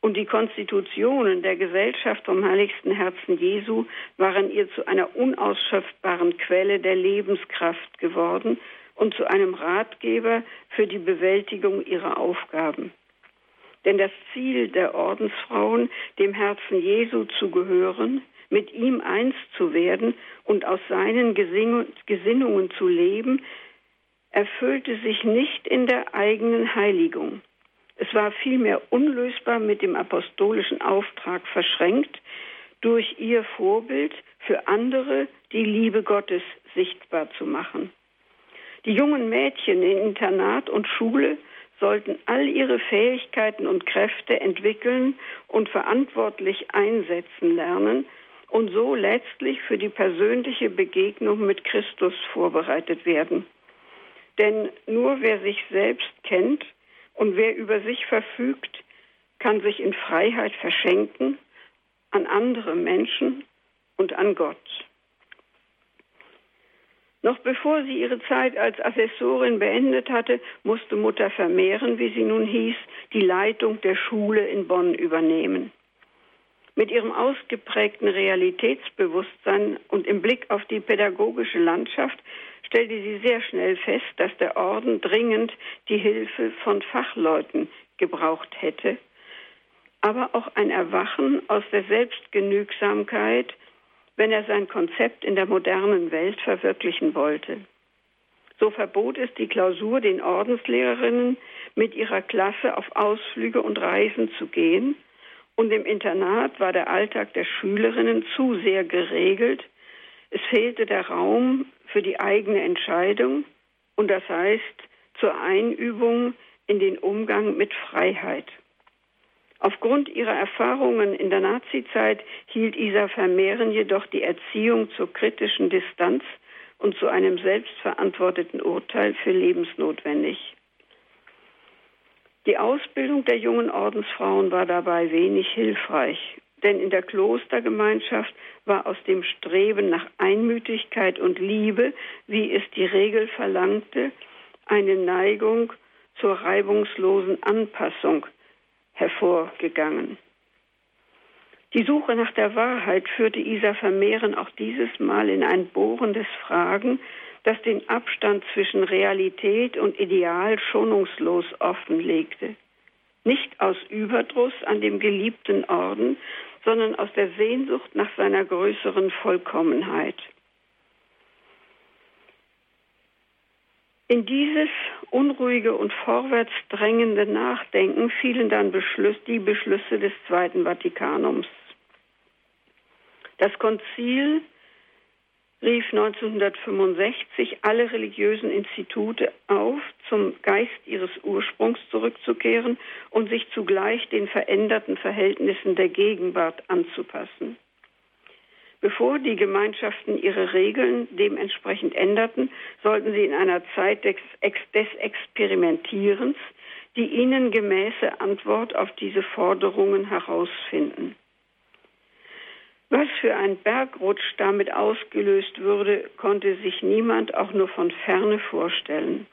und die Konstitutionen der Gesellschaft vom Heiligsten Herzen Jesu waren ihr zu einer unausschöpfbaren Quelle der Lebenskraft geworden und zu einem Ratgeber für die Bewältigung ihrer Aufgaben. Denn das Ziel der Ordensfrauen, dem Herzen Jesu zu gehören, mit ihm eins zu werden und aus seinen Gesinnungen zu leben, erfüllte sich nicht in der eigenen Heiligung. Es war vielmehr unlösbar mit dem apostolischen Auftrag verschränkt, durch ihr Vorbild für andere die Liebe Gottes sichtbar zu machen. Die jungen Mädchen in Internat und Schule sollten all ihre Fähigkeiten und Kräfte entwickeln und verantwortlich einsetzen lernen, und so letztlich für die persönliche Begegnung mit Christus vorbereitet werden. Denn nur wer sich selbst kennt und wer über sich verfügt, kann sich in Freiheit verschenken an andere Menschen und an Gott. Noch bevor sie ihre Zeit als Assessorin beendet hatte, musste Mutter Vermehren, wie sie nun hieß, die Leitung der Schule in Bonn übernehmen. Mit ihrem ausgeprägten Realitätsbewusstsein und im Blick auf die pädagogische Landschaft stellte sie sehr schnell fest, dass der Orden dringend die Hilfe von Fachleuten gebraucht hätte, aber auch ein Erwachen aus der Selbstgenügsamkeit, wenn er sein Konzept in der modernen Welt verwirklichen wollte. So verbot es die Klausur den Ordenslehrerinnen, mit ihrer Klasse auf Ausflüge und Reisen zu gehen, und im Internat war der Alltag der Schülerinnen zu sehr geregelt. Es fehlte der Raum für die eigene Entscheidung und das heißt zur Einübung in den Umgang mit Freiheit. Aufgrund ihrer Erfahrungen in der Nazizeit hielt Isa Vermehren jedoch die Erziehung zur kritischen Distanz und zu einem selbstverantworteten Urteil für lebensnotwendig. Die Ausbildung der jungen Ordensfrauen war dabei wenig hilfreich, denn in der Klostergemeinschaft war aus dem Streben nach Einmütigkeit und Liebe, wie es die Regel verlangte, eine Neigung zur reibungslosen Anpassung hervorgegangen. Die Suche nach der Wahrheit führte Isa Vermehren auch dieses Mal in ein bohrendes Fragen das den Abstand zwischen Realität und Ideal schonungslos offenlegte. Nicht aus Überdruss an dem geliebten Orden, sondern aus der Sehnsucht nach seiner größeren Vollkommenheit. In dieses unruhige und vorwärts drängende Nachdenken fielen dann Beschluss, die Beschlüsse des Zweiten Vatikanums. Das Konzil rief 1965 alle religiösen Institute auf, zum Geist ihres Ursprungs zurückzukehren und sich zugleich den veränderten Verhältnissen der Gegenwart anzupassen. Bevor die Gemeinschaften ihre Regeln dementsprechend änderten, sollten sie in einer Zeit des, Experimentierens die ihnen gemäße Antwort auf diese Forderungen herausfinden. Was für ein Bergrutsch damit ausgelöst würde, konnte sich niemand auch nur von ferne vorstellen.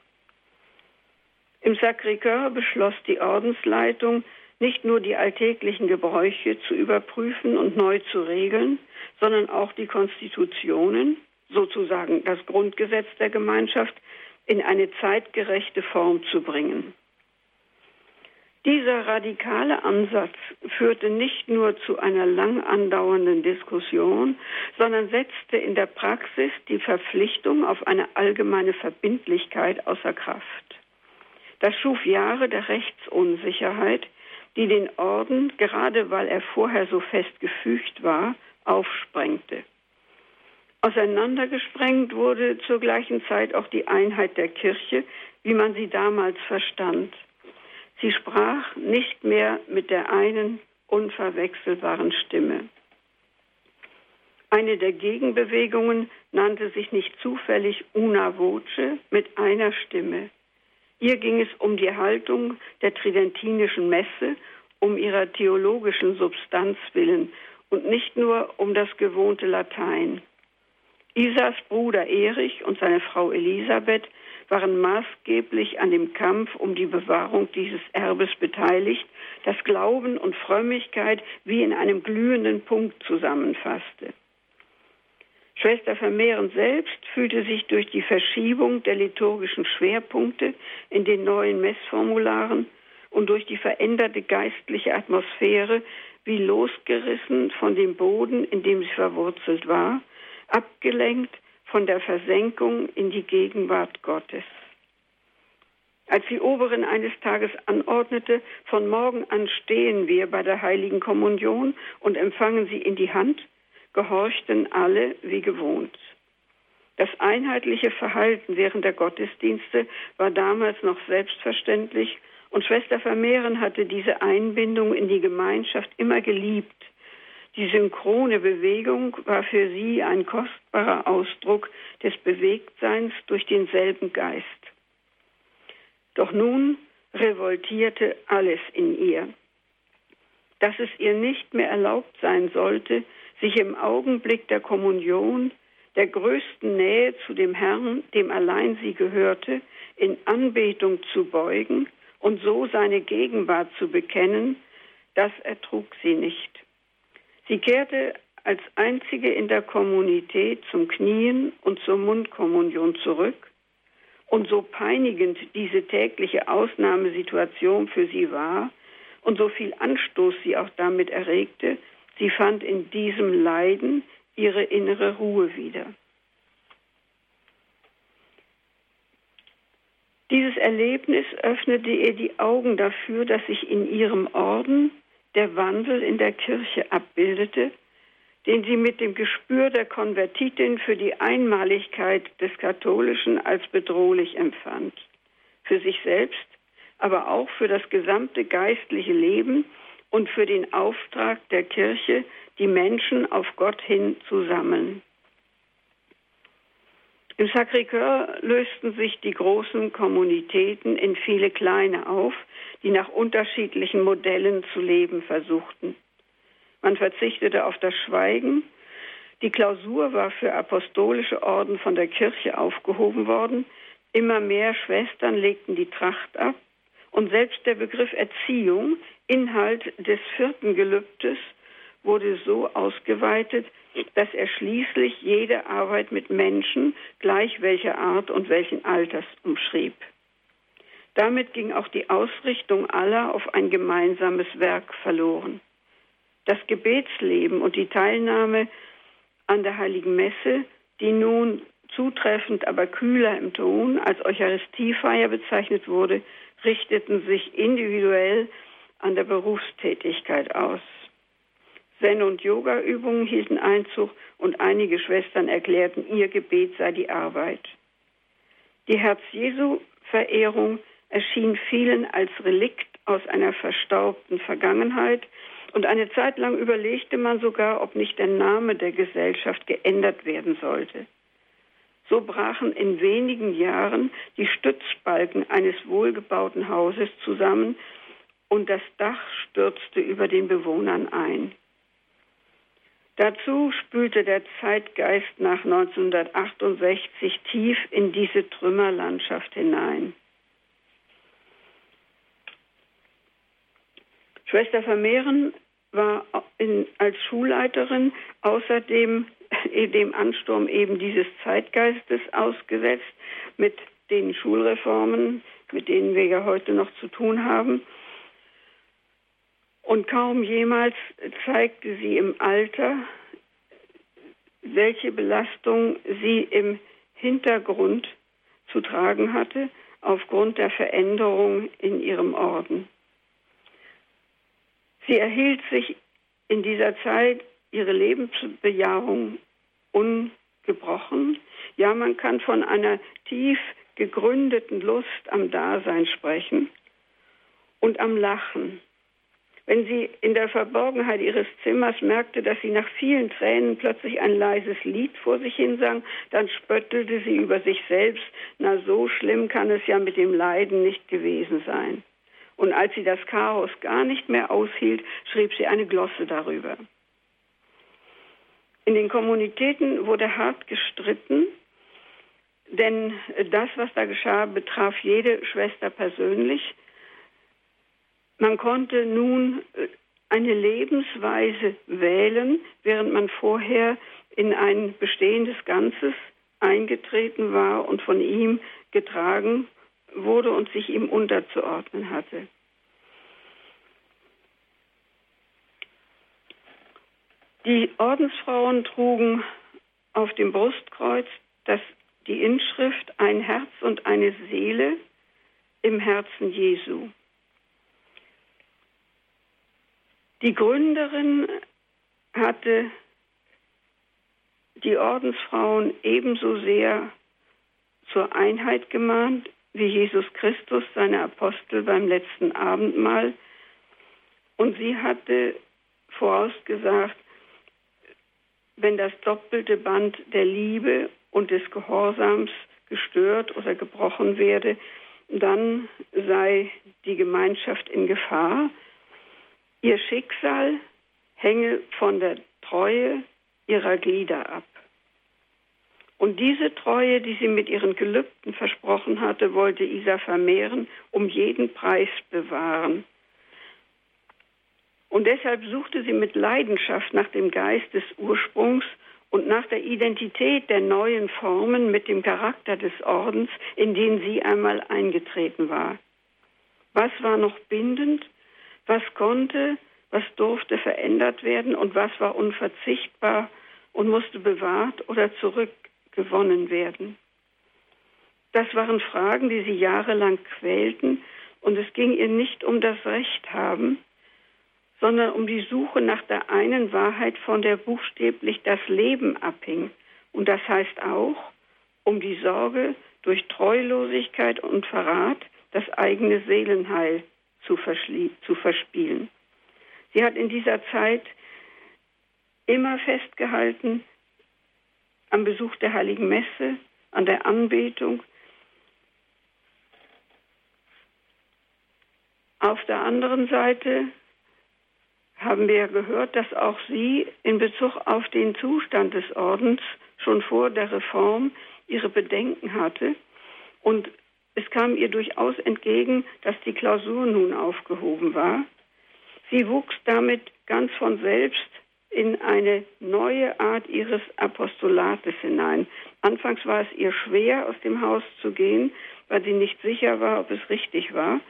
Im Sacré-Cœur beschloss die Ordensleitung, nicht nur die alltäglichen Gebräuche zu überprüfen und neu zu regeln, sondern auch die Konstitutionen, sozusagen das Grundgesetz der Gemeinschaft, in eine zeitgerechte Form zu bringen. Dieser radikale Ansatz führte nicht nur zu einer lang andauernden Diskussion, sondern setzte in der Praxis die Verpflichtung auf eine allgemeine Verbindlichkeit außer Kraft. Das schuf Jahre der Rechtsunsicherheit, die den Orden, gerade weil er vorher so fest gefügt war, aufsprengte. Auseinandergesprengt wurde zur gleichen Zeit auch die Einheit der Kirche, wie man sie damals verstand. Sie sprach nicht mehr mit der einen unverwechselbaren Stimme. Eine der Gegenbewegungen nannte sich nicht zufällig Una Voce mit einer Stimme. Ihr ging es um die Haltung der tridentinischen Messe, um ihrer theologischen Substanz willen und nicht nur um das gewohnte Latein. Isas Bruder Erich und seine Frau Elisabeth waren maßgeblich an dem Kampf um die Bewahrung dieses Erbes beteiligt, das Glauben und Frömmigkeit wie in einem glühenden Punkt zusammenfasste. Schwester Vermehren selbst fühlte sich durch die Verschiebung der liturgischen Schwerpunkte in den neuen Messformularen und durch die veränderte geistliche Atmosphäre wie losgerissen von dem Boden, in dem sie verwurzelt war, abgelenkt von der Versenkung in die Gegenwart Gottes. Als die Oberin eines Tages anordnete, von morgen an stehen wir bei der heiligen Kommunion und empfangen sie in die Hand, gehorchten alle wie gewohnt. Das einheitliche Verhalten während der Gottesdienste war damals noch selbstverständlich und Schwester Vermehren hatte diese Einbindung in die Gemeinschaft immer geliebt die synchrone Bewegung war für sie ein kostbarer Ausdruck des Bewegtseins durch denselben Geist. Doch nun revoltierte alles in ihr. Dass es ihr nicht mehr erlaubt sein sollte, sich im Augenblick der Kommunion, der größten Nähe zu dem Herrn, dem allein sie gehörte, in Anbetung zu beugen und so seine Gegenwart zu bekennen, das ertrug sie nicht. Sie kehrte als einzige in der Kommunität zum Knien und zur Mundkommunion zurück. Und so peinigend diese tägliche Ausnahmesituation für sie war und so viel Anstoß sie auch damit erregte, sie fand in diesem Leiden ihre innere Ruhe wieder. Dieses Erlebnis öffnete ihr die Augen dafür, dass sich in ihrem Orden der Wandel in der Kirche abbildete, den sie mit dem Gespür der Konvertitin für die Einmaligkeit des Katholischen als bedrohlich empfand. Für sich selbst, aber auch für das gesamte geistliche Leben und für den Auftrag der Kirche, die Menschen auf Gott hin zu sammeln. Im Sacré-Cœur lösten sich die großen Kommunitäten in viele kleine auf, die nach unterschiedlichen Modellen zu leben versuchten. Man verzichtete auf das Schweigen. Die Klausur war für apostolische Orden von der Kirche aufgehoben worden. Immer mehr Schwestern legten die Tracht ab. Und selbst der Begriff Erziehung, Inhalt des vierten Gelübdes, wurde so ausgeweitet, dass er schließlich jede Arbeit mit Menschen gleich welcher Art und welchen Alters umschrieb. Damit ging auch die Ausrichtung aller auf ein gemeinsames Werk verloren. Das Gebetsleben und die Teilnahme an der heiligen Messe, die nun zutreffend, aber kühler im Ton als Eucharistiefeier bezeichnet wurde, richteten sich individuell an der Berufstätigkeit aus. Zen- und Yoga-Übungen hielten Einzug und einige Schwestern erklärten, ihr Gebet sei die Arbeit. Die Herz-Jesu-Verehrung erschien vielen als Relikt aus einer verstaubten Vergangenheit und eine Zeit lang überlegte man sogar, ob nicht der Name der Gesellschaft geändert werden sollte. So brachen in wenigen Jahren die Stützbalken eines wohlgebauten Hauses zusammen und das Dach stürzte über den Bewohnern ein. Dazu spülte der Zeitgeist nach 1968 tief in diese Trümmerlandschaft hinein. Schwester Vermehren war in, als Schulleiterin außerdem [laughs] dem Ansturm eben dieses Zeitgeistes ausgesetzt mit den Schulreformen, mit denen wir ja heute noch zu tun haben. Und kaum jemals zeigte sie im Alter, welche Belastung sie im Hintergrund zu tragen hatte aufgrund der Veränderung in ihrem Orden. Sie erhielt sich in dieser Zeit ihre Lebensbejahung ungebrochen. Ja, man kann von einer tief gegründeten Lust am Dasein sprechen und am Lachen. Wenn sie in der Verborgenheit ihres Zimmers merkte, dass sie nach vielen Tränen plötzlich ein leises Lied vor sich hinsang, dann spöttelte sie über sich selbst, na so schlimm kann es ja mit dem Leiden nicht gewesen sein. Und als sie das Chaos gar nicht mehr aushielt, schrieb sie eine Glosse darüber. In den Kommunitäten wurde hart gestritten, denn das, was da geschah, betraf jede Schwester persönlich. Man konnte nun äh, eine Lebensweise wählen, während man vorher in ein bestehendes Ganzes eingetreten war und von ihm getragen wurde und sich ihm unterzuordnen hatte. Die Ordensfrauen trugen auf dem Brustkreuz das, die Inschrift ein Herz und eine Seele im Herzen Jesu. Die Gründerin hatte die Ordensfrauen ebenso sehr zur Einheit gemahnt, wie Jesus Christus seine Apostel beim letzten Abendmahl. Und sie hatte vorausgesagt, wenn das doppelte Band der Liebe und des Gehorsams gestört oder gebrochen werde, dann sei die Gemeinschaft in Gefahr. Ihr Schicksal hänge von der Treue ihrer Glieder ab. Und diese Treue, die sie mit ihren Gelübden versprochen hatte, wollte Isa vermehren, um jeden Preis bewahren. Und deshalb suchte sie mit Leidenschaft nach dem Geist des Ursprungs und nach der Identität der neuen Formen mit dem Charakter des Ordens, in den sie einmal eingetreten war. Was war noch bindend? Was konnte, was durfte verändert werden und was war unverzichtbar und musste bewahrt oder zurückgewonnen werden? Das waren Fragen, die sie jahrelang quälten und es ging ihr nicht um das Recht haben, sondern um die Suche nach der einen Wahrheit, von der buchstäblich das Leben abhing. Und das heißt auch um die Sorge, durch Treulosigkeit und Verrat das eigene Seelenheil zu, zu verspielen. Sie hat in dieser Zeit immer festgehalten am Besuch der heiligen Messe, an der Anbetung. Auf der anderen Seite haben wir gehört, dass auch sie in Bezug auf den Zustand des Ordens schon vor der Reform ihre Bedenken hatte. Und es kam ihr durchaus entgegen, dass die Klausur nun aufgehoben war. Sie wuchs damit ganz von selbst in eine neue Art ihres Apostolates hinein. Anfangs war es ihr schwer, aus dem Haus zu gehen, weil sie nicht sicher war, ob es richtig war.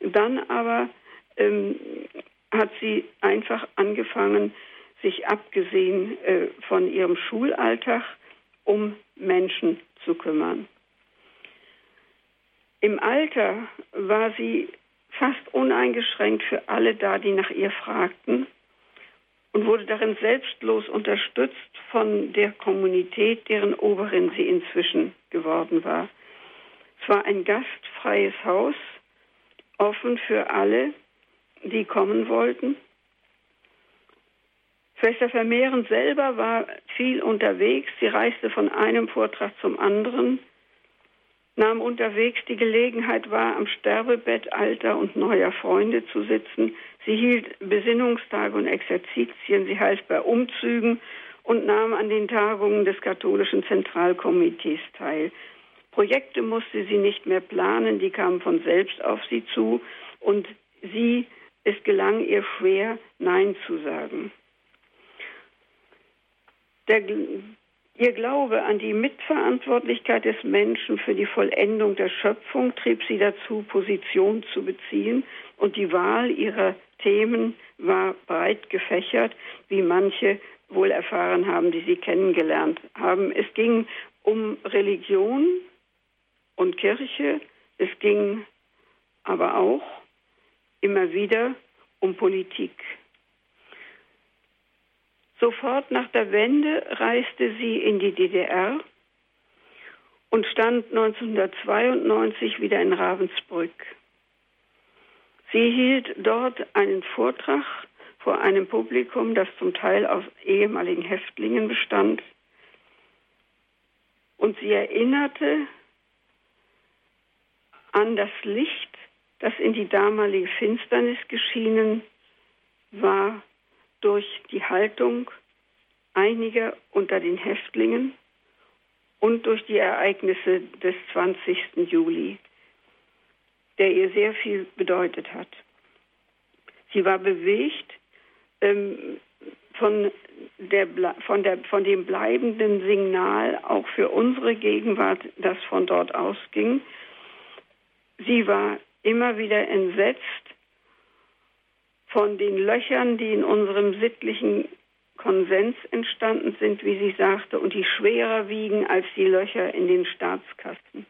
Dann aber ähm, hat sie einfach angefangen, sich abgesehen äh, von ihrem Schulalltag um Menschen zu kümmern. Im Alter war sie fast uneingeschränkt für alle da, die nach ihr fragten und wurde darin selbstlos unterstützt von der Kommunität, deren Oberin sie inzwischen geworden war. Es war ein gastfreies Haus, offen für alle, die kommen wollten. Schwester Vermehren selber war viel unterwegs. Sie reiste von einem Vortrag zum anderen, nahm unterwegs die Gelegenheit wahr, am Sterbebett alter und neuer Freunde zu sitzen. Sie hielt Besinnungstage und Exerzitien. Sie half bei Umzügen und nahm an den Tagungen des katholischen Zentralkomitees teil. Projekte musste sie nicht mehr planen, die kamen von selbst auf sie zu und sie es gelang ihr schwer, Nein zu sagen. Der, ihr Glaube an die Mitverantwortlichkeit des Menschen für die Vollendung der Schöpfung trieb sie dazu, Position zu beziehen, und die Wahl ihrer Themen war breit gefächert, wie manche wohl erfahren haben, die sie kennengelernt haben. Es ging um Religion und Kirche, es ging aber auch immer wieder um Politik. Sofort nach der Wende reiste sie in die DDR und stand 1992 wieder in Ravensbrück. Sie hielt dort einen Vortrag vor einem Publikum, das zum Teil aus ehemaligen Häftlingen bestand. Und sie erinnerte an das Licht, das in die damalige Finsternis geschienen war durch die Haltung einiger unter den Häftlingen und durch die Ereignisse des 20. Juli, der ihr sehr viel bedeutet hat. Sie war bewegt ähm, von, der, von, der, von dem bleibenden Signal auch für unsere Gegenwart, das von dort ausging. Sie war immer wieder entsetzt von den Löchern, die in unserem sittlichen Konsens entstanden sind, wie sie sagte, und die schwerer wiegen als die Löcher in den Staatskassen.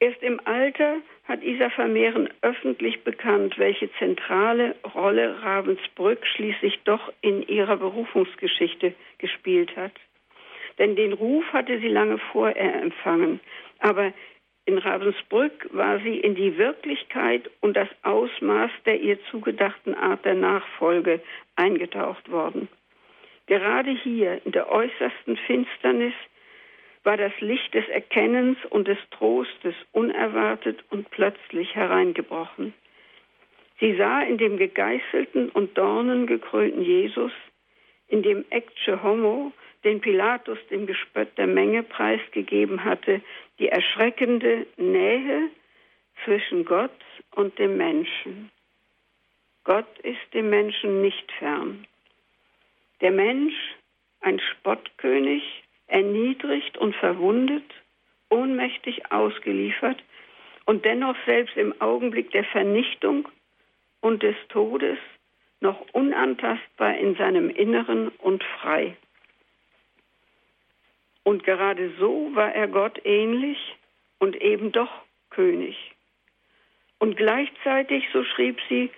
Erst im Alter hat Isa Vermehren öffentlich bekannt, welche zentrale Rolle Ravensbrück schließlich doch in ihrer Berufungsgeschichte gespielt hat. Denn den Ruf hatte sie lange vorher empfangen, aber in Ravensbrück war sie in die Wirklichkeit und das Ausmaß der ihr zugedachten Art der Nachfolge eingetaucht worden. Gerade hier in der äußersten Finsternis war das Licht des Erkennens und des Trostes unerwartet und plötzlich hereingebrochen. Sie sah in dem gegeißelten und dornengekrönten Jesus, in dem Ecce Homo, den Pilatus dem Gespött der Menge preisgegeben hatte, die erschreckende Nähe zwischen Gott und dem Menschen. Gott ist dem Menschen nicht fern. Der Mensch, ein Spottkönig, erniedrigt und verwundet, ohnmächtig ausgeliefert und dennoch selbst im Augenblick der Vernichtung und des Todes noch unantastbar in seinem Inneren und frei. Und gerade so war er Gott ähnlich und eben doch König. Und gleichzeitig, so schrieb sie,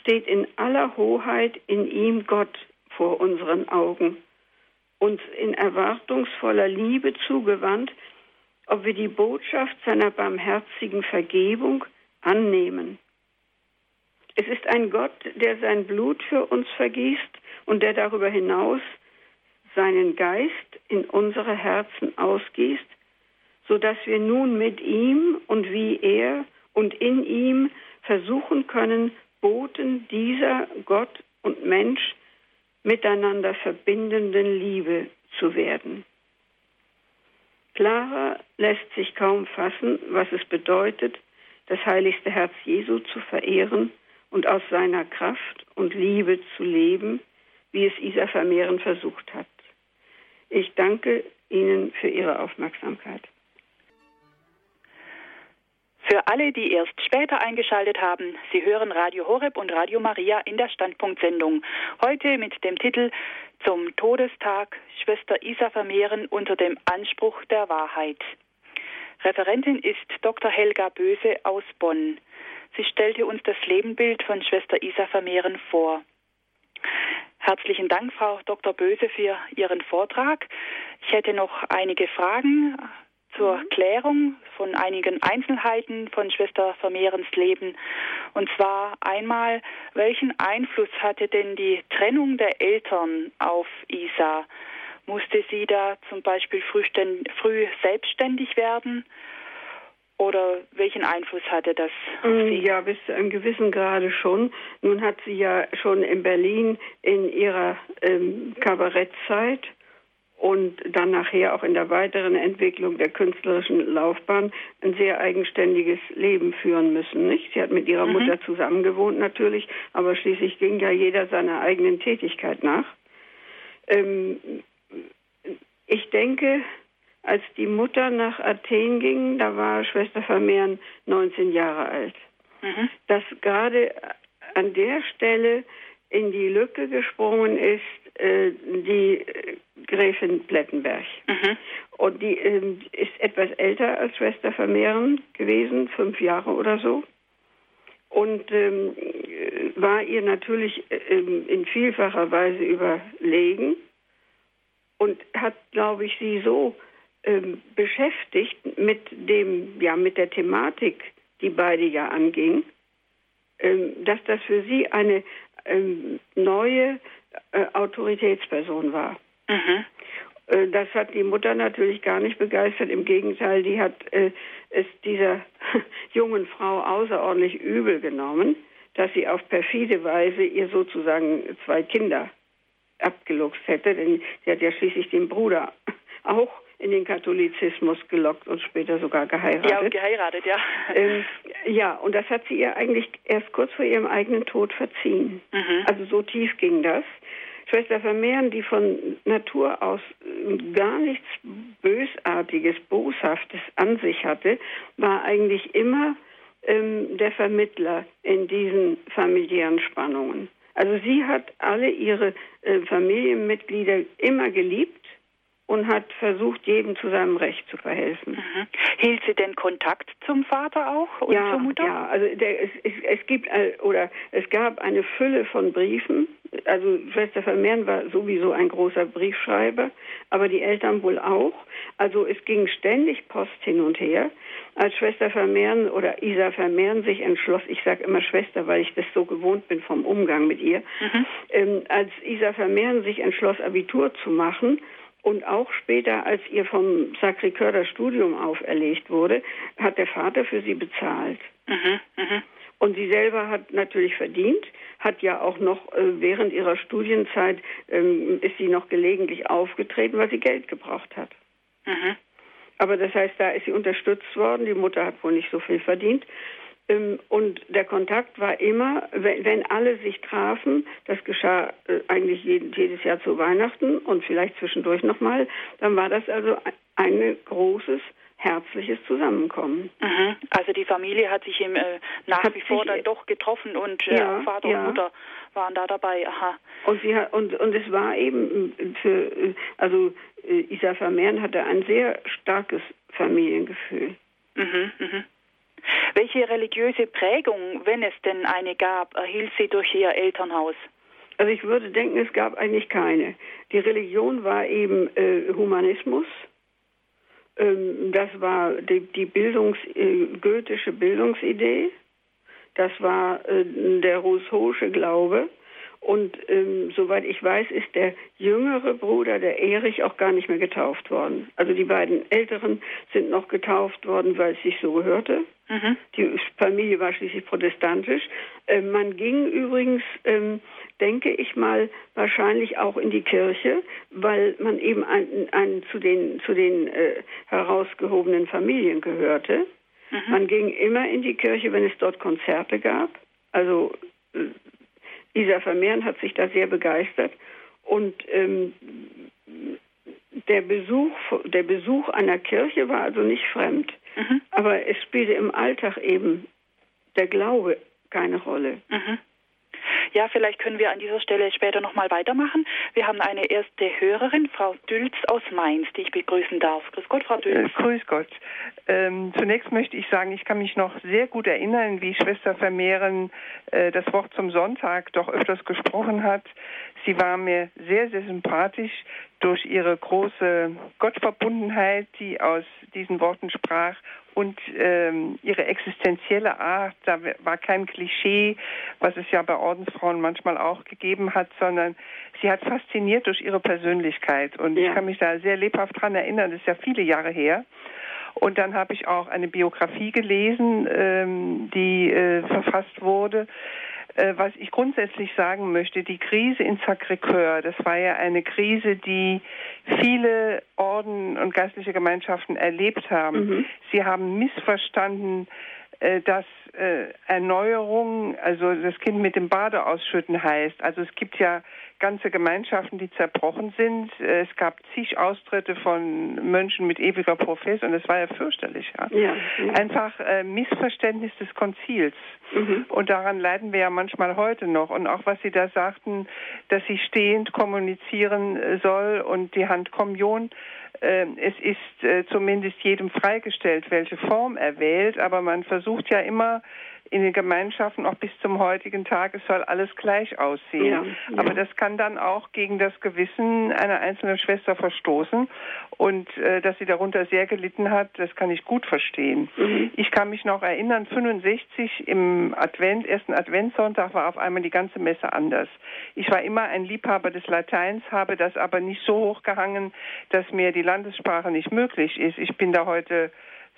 steht in aller Hoheit in ihm Gott vor unseren Augen, uns in erwartungsvoller Liebe zugewandt, ob wir die Botschaft seiner barmherzigen Vergebung annehmen. Es ist ein Gott, der sein Blut für uns vergießt und der darüber hinaus seinen Geist in unsere Herzen ausgießt, so dass wir nun mit ihm und wie er und in ihm versuchen können, Boten dieser Gott und Mensch miteinander verbindenden Liebe zu werden. Klarer lässt sich kaum fassen, was es bedeutet, das heiligste Herz Jesu zu verehren und aus seiner Kraft und Liebe zu leben, wie es Isa Vermehren versucht hat. Ich danke Ihnen für Ihre Aufmerksamkeit. Für alle, die erst später eingeschaltet haben, Sie hören Radio Horeb und Radio Maria in der Standpunktsendung. Heute mit dem Titel Zum Todestag Schwester Isa Vermehren unter dem Anspruch der Wahrheit. Referentin ist Dr. Helga Böse aus Bonn. Sie stellte uns das Lebenbild von Schwester Isa Vermehren vor. Herzlichen Dank, Frau Dr. Böse, für Ihren Vortrag. Ich hätte noch einige Fragen zur mhm. Klärung von einigen Einzelheiten von Schwester Vermehrens Leben. Und zwar einmal, welchen Einfluss hatte denn die Trennung der Eltern auf Isa? Musste sie da zum Beispiel früh, früh selbstständig werden? Oder welchen Einfluss hatte das? Mm, ja, bis zu einem gewissen Grade schon. Nun hat sie ja schon in Berlin in ihrer ähm, Kabarettzeit und dann nachher auch in der weiteren Entwicklung der künstlerischen Laufbahn ein sehr eigenständiges Leben führen müssen. Nicht? Sie hat mit ihrer mhm. Mutter zusammengewohnt natürlich, aber schließlich ging ja jeder seiner eigenen Tätigkeit nach. Ähm, ich denke, als die Mutter nach Athen ging, da war Schwester Vermehren 19 Jahre alt. Mhm. Dass gerade an der Stelle in die Lücke gesprungen ist äh, die äh, Gräfin Plettenberg. Mhm. Und die äh, ist etwas älter als Schwester Vermehren gewesen, fünf Jahre oder so. Und ähm, war ihr natürlich ähm, in vielfacher Weise überlegen und hat, glaube ich, sie so ähm, beschäftigt mit dem, ja, mit der Thematik, die beide ja anging, ähm, dass das für sie eine ähm, neue äh, Autoritätsperson war. Mhm. Äh, das hat die Mutter natürlich gar nicht begeistert. Im Gegenteil, die hat äh, es dieser [laughs] jungen Frau außerordentlich übel genommen, dass sie auf perfide Weise ihr sozusagen zwei Kinder abgeluchst hätte, denn sie hat ja schließlich den Bruder [laughs] auch in den Katholizismus gelockt und später sogar geheiratet. Ja, geheiratet, ja. Ähm, ja, und das hat sie ihr eigentlich erst kurz vor ihrem eigenen Tod verziehen. Mhm. Also so tief ging das. Schwester Vermehren, die von Natur aus äh, gar nichts Bösartiges, Boshaftes an sich hatte, war eigentlich immer ähm, der Vermittler in diesen familiären Spannungen. Also sie hat alle ihre äh, Familienmitglieder immer geliebt und hat versucht, jedem zu seinem Recht zu verhelfen. Mhm. Hielt sie denn Kontakt zum Vater auch und ja, zur Mutter? Ja, also der, es, es, gibt äh, oder es gab eine Fülle von Briefen. Also Schwester Vermehren war sowieso ein großer Briefschreiber, aber die Eltern wohl auch. Also es ging ständig Post hin und her. Als Schwester Vermehren oder Isa Vermehren sich entschloss, ich sage immer Schwester, weil ich das so gewohnt bin vom Umgang mit ihr, mhm. ähm, als Isa Vermehren sich entschloss, Abitur zu machen, und auch später, als ihr vom Sacré-Cœur das Studium auferlegt wurde, hat der Vater für sie bezahlt. Mhm, mh. Und sie selber hat natürlich verdient, hat ja auch noch äh, während ihrer Studienzeit ähm, ist sie noch gelegentlich aufgetreten, weil sie Geld gebraucht hat. Mhm. Aber das heißt, da ist sie unterstützt worden. Die Mutter hat wohl nicht so viel verdient. Ähm, und der Kontakt war immer, wenn, alle sich trafen, das geschah äh, eigentlich jedes Jahr zu Weihnachten und vielleicht zwischendurch nochmal, dann war das also ein großes herzliches Zusammenkommen. Mhm. Also die Familie hat sich im, äh, nach hat wie vor dann doch getroffen und äh, ja, Vater ja. und Mutter waren da dabei. Aha. Und sie hat, und und es war eben für äh, also Isa Vermehren hatte ein sehr starkes Familiengefühl. Mhm, mh. Welche religiöse Prägung, wenn es denn eine gab, erhielt sie durch ihr Elternhaus? Also ich würde denken, es gab eigentlich keine. Die Religion war eben äh, Humanismus. Ähm, das war die, die Bildungs, äh, goethische Bildungsidee. Das war äh, der Rousseau'sche Glaube. Und ähm, soweit ich weiß, ist der jüngere Bruder, der Erich, auch gar nicht mehr getauft worden. Also die beiden Älteren sind noch getauft worden, weil es sich so gehörte. Mhm. Die Familie war schließlich protestantisch. Äh, man ging übrigens, ähm, denke ich mal, wahrscheinlich auch in die Kirche, weil man eben ein, ein, zu den, zu den äh, herausgehobenen Familien gehörte. Mhm. Man ging immer in die Kirche, wenn es dort Konzerte gab. Also äh, Isa Vermehren hat sich da sehr begeistert und ähm, der Besuch, der Besuch einer Kirche war also nicht fremd. Mhm. Aber es spielte im Alltag eben der Glaube keine Rolle. Mhm. Ja, vielleicht können wir an dieser Stelle später nochmal weitermachen. Wir haben eine erste Hörerin, Frau Dülz aus Mainz, die ich begrüßen darf. Grüß Gott, Frau Dülz. Äh, grüß Gott. Ähm, zunächst möchte ich sagen, ich kann mich noch sehr gut erinnern, wie Schwester Vermehren äh, das Wort zum Sonntag doch öfters gesprochen hat. Sie war mir sehr, sehr sympathisch durch ihre große Gottverbundenheit, die aus diesen Worten sprach und ähm, ihre existenzielle Art, da war kein Klischee, was es ja bei Ordensfrauen manchmal auch gegeben hat, sondern sie hat fasziniert durch ihre Persönlichkeit und ja. ich kann mich da sehr lebhaft dran erinnern, das ist ja viele Jahre her. Und dann habe ich auch eine Biografie gelesen, ähm, die äh, verfasst wurde was ich grundsätzlich sagen möchte, die Krise in Sacré-Cœur, das war ja eine Krise, die viele Orden und geistliche Gemeinschaften erlebt haben. Mhm. Sie haben missverstanden, äh, dass äh, Erneuerung, also das Kind mit dem Bade ausschütten heißt. Also es gibt ja ganze Gemeinschaften, die zerbrochen sind. Äh, es gab zig Austritte von Mönchen mit ewiger Profess und das war ja fürchterlich. Ja? ja, ja. Einfach äh, Missverständnis des Konzils. Mhm. Und daran leiden wir ja manchmal heute noch. Und auch was Sie da sagten, dass sie stehend kommunizieren äh, soll und die Handkommunion, äh, es ist zumindest jedem freigestellt, welche Form er wählt, aber man versucht ja immer in den Gemeinschaften auch bis zum heutigen Tag, es soll alles gleich aussehen. Ja, ja. Aber das kann dann auch gegen das Gewissen einer einzelnen Schwester verstoßen und äh, dass sie darunter sehr gelitten hat, das kann ich gut verstehen. Mhm. Ich kann mich noch erinnern, 65 im Advent, ersten Adventssonntag war auf einmal die ganze Messe anders. Ich war immer ein Liebhaber des Lateins, habe das aber nicht so hochgehangen, dass mir die Landessprache nicht möglich ist. Ich bin da heute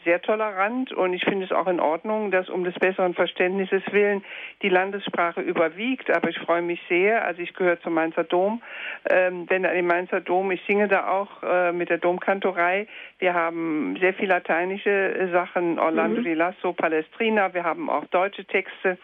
sehr tolerant und ich finde es auch in Ordnung, dass um des besseren Verständnisses willen die Landessprache überwiegt. Aber ich freue mich sehr, also ich gehöre zum Mainzer Dom, ähm, denn an dem Mainzer Dom, ich singe da auch äh, mit der Domkantorei. Wir haben sehr viel lateinische Sachen, Orlando mhm. di Lasso, Palestrina, wir haben auch deutsche Texte.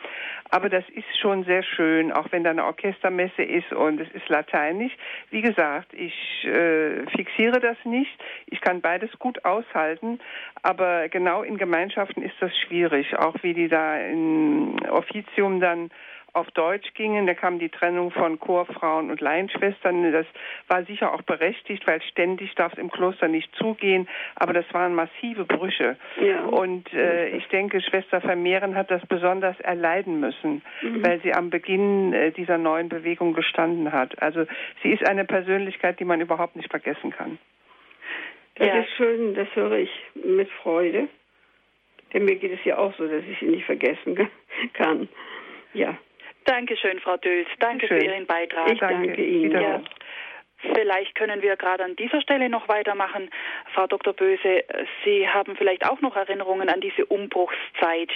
Aber das ist schon sehr schön, auch wenn da eine Orchestermesse ist und es ist lateinisch. Wie gesagt, ich äh, fixiere das nicht. Ich kann beides gut aushalten, aber aber genau in Gemeinschaften ist das schwierig, auch wie die da in Offizium dann auf Deutsch gingen. Da kam die Trennung von Chorfrauen und Laienschwestern. Das war sicher auch berechtigt, weil ständig darf es im Kloster nicht zugehen. Aber das waren massive Brüche. Ja. Und äh, ich denke, Schwester Vermehren hat das besonders erleiden müssen, mhm. weil sie am Beginn äh, dieser neuen Bewegung gestanden hat. Also sie ist eine Persönlichkeit, die man überhaupt nicht vergessen kann. Das ja. ist schön, das höre ich mit Freude. Denn mir geht es ja auch so, dass ich sie nicht vergessen [laughs] kann. Ja. Dankeschön, Frau Döls. Danke schön. für Ihren Beitrag. Ich danke Ihnen. Ja. Vielleicht können wir gerade an dieser Stelle noch weitermachen. Frau Dr. Böse, Sie haben vielleicht auch noch Erinnerungen an diese Umbruchszeit.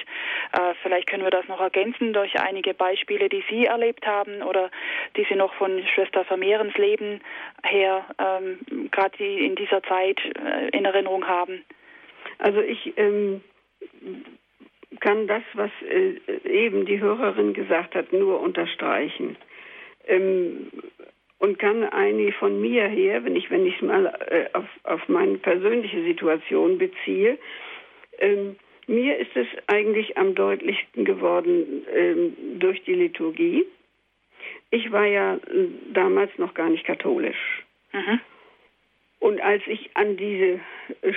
Äh, vielleicht können wir das noch ergänzen durch einige Beispiele, die Sie erlebt haben oder die Sie noch von Schwester Vermehrens Leben her ähm, gerade in dieser Zeit äh, in Erinnerung haben. Also ich ähm, kann das, was äh, eben die Hörerin gesagt hat, nur unterstreichen. Ähm, und kann eigentlich von mir her, wenn ich wenn ich es mal äh, auf, auf meine persönliche Situation beziehe, ähm, mir ist es eigentlich am deutlichsten geworden ähm, durch die Liturgie. Ich war ja äh, damals noch gar nicht katholisch. Mhm. Und als ich an diese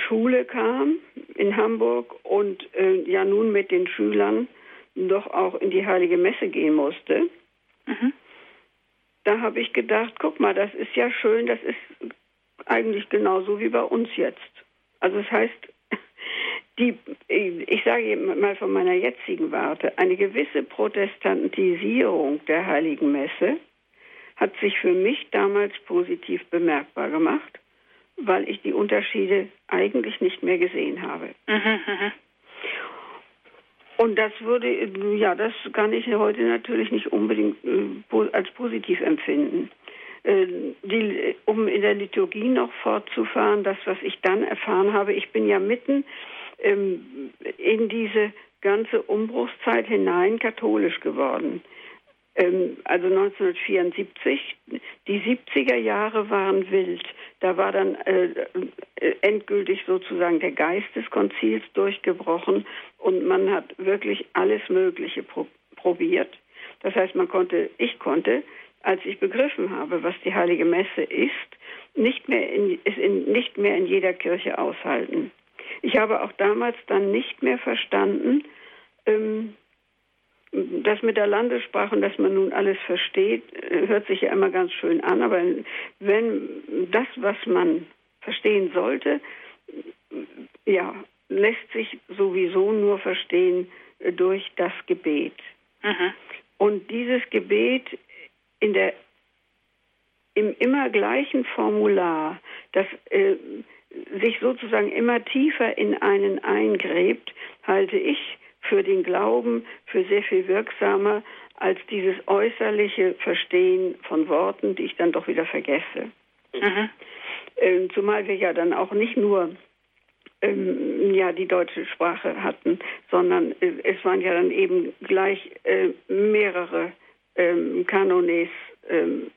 Schule kam in Hamburg und äh, ja nun mit den Schülern doch auch in die heilige Messe gehen musste, mhm da habe ich gedacht, guck mal, das ist ja schön, das ist eigentlich genauso wie bei uns jetzt. Also das heißt, [laughs] die, ich sage mal von meiner jetzigen Warte, eine gewisse Protestantisierung der Heiligen Messe hat sich für mich damals positiv bemerkbar gemacht, weil ich die Unterschiede eigentlich nicht mehr gesehen habe. Mhm, mh. Und das würde, ja, das kann ich heute natürlich nicht unbedingt äh, als positiv empfinden. Äh, die, um in der Liturgie noch fortzufahren, das, was ich dann erfahren habe, ich bin ja mitten ähm, in diese ganze Umbruchszeit hinein katholisch geworden. Ähm, also 1974, die 70er Jahre waren wild. Da war dann äh, äh, endgültig sozusagen der Geist des Konzils durchgebrochen und man hat wirklich alles Mögliche pro probiert. Das heißt, man konnte, ich konnte, als ich begriffen habe, was die Heilige Messe ist, nicht mehr in, es in, nicht mehr in jeder Kirche aushalten. Ich habe auch damals dann nicht mehr verstanden, ähm, das mit der Landessprache und dass man nun alles versteht, äh, hört sich ja immer ganz schön an, aber wenn das, was man verstehen sollte, ja, lässt sich sowieso nur verstehen äh, durch das Gebet. Mhm. Und dieses Gebet in der im immer gleichen Formular, das äh, sich sozusagen immer tiefer in einen eingräbt, halte ich für den Glauben für sehr viel wirksamer als dieses äußerliche Verstehen von Worten, die ich dann doch wieder vergesse. Mhm. Ähm, zumal wir ja dann auch nicht nur ähm, ja die deutsche Sprache hatten, sondern äh, es waren ja dann eben gleich äh, mehrere ähm, Kanones ähm,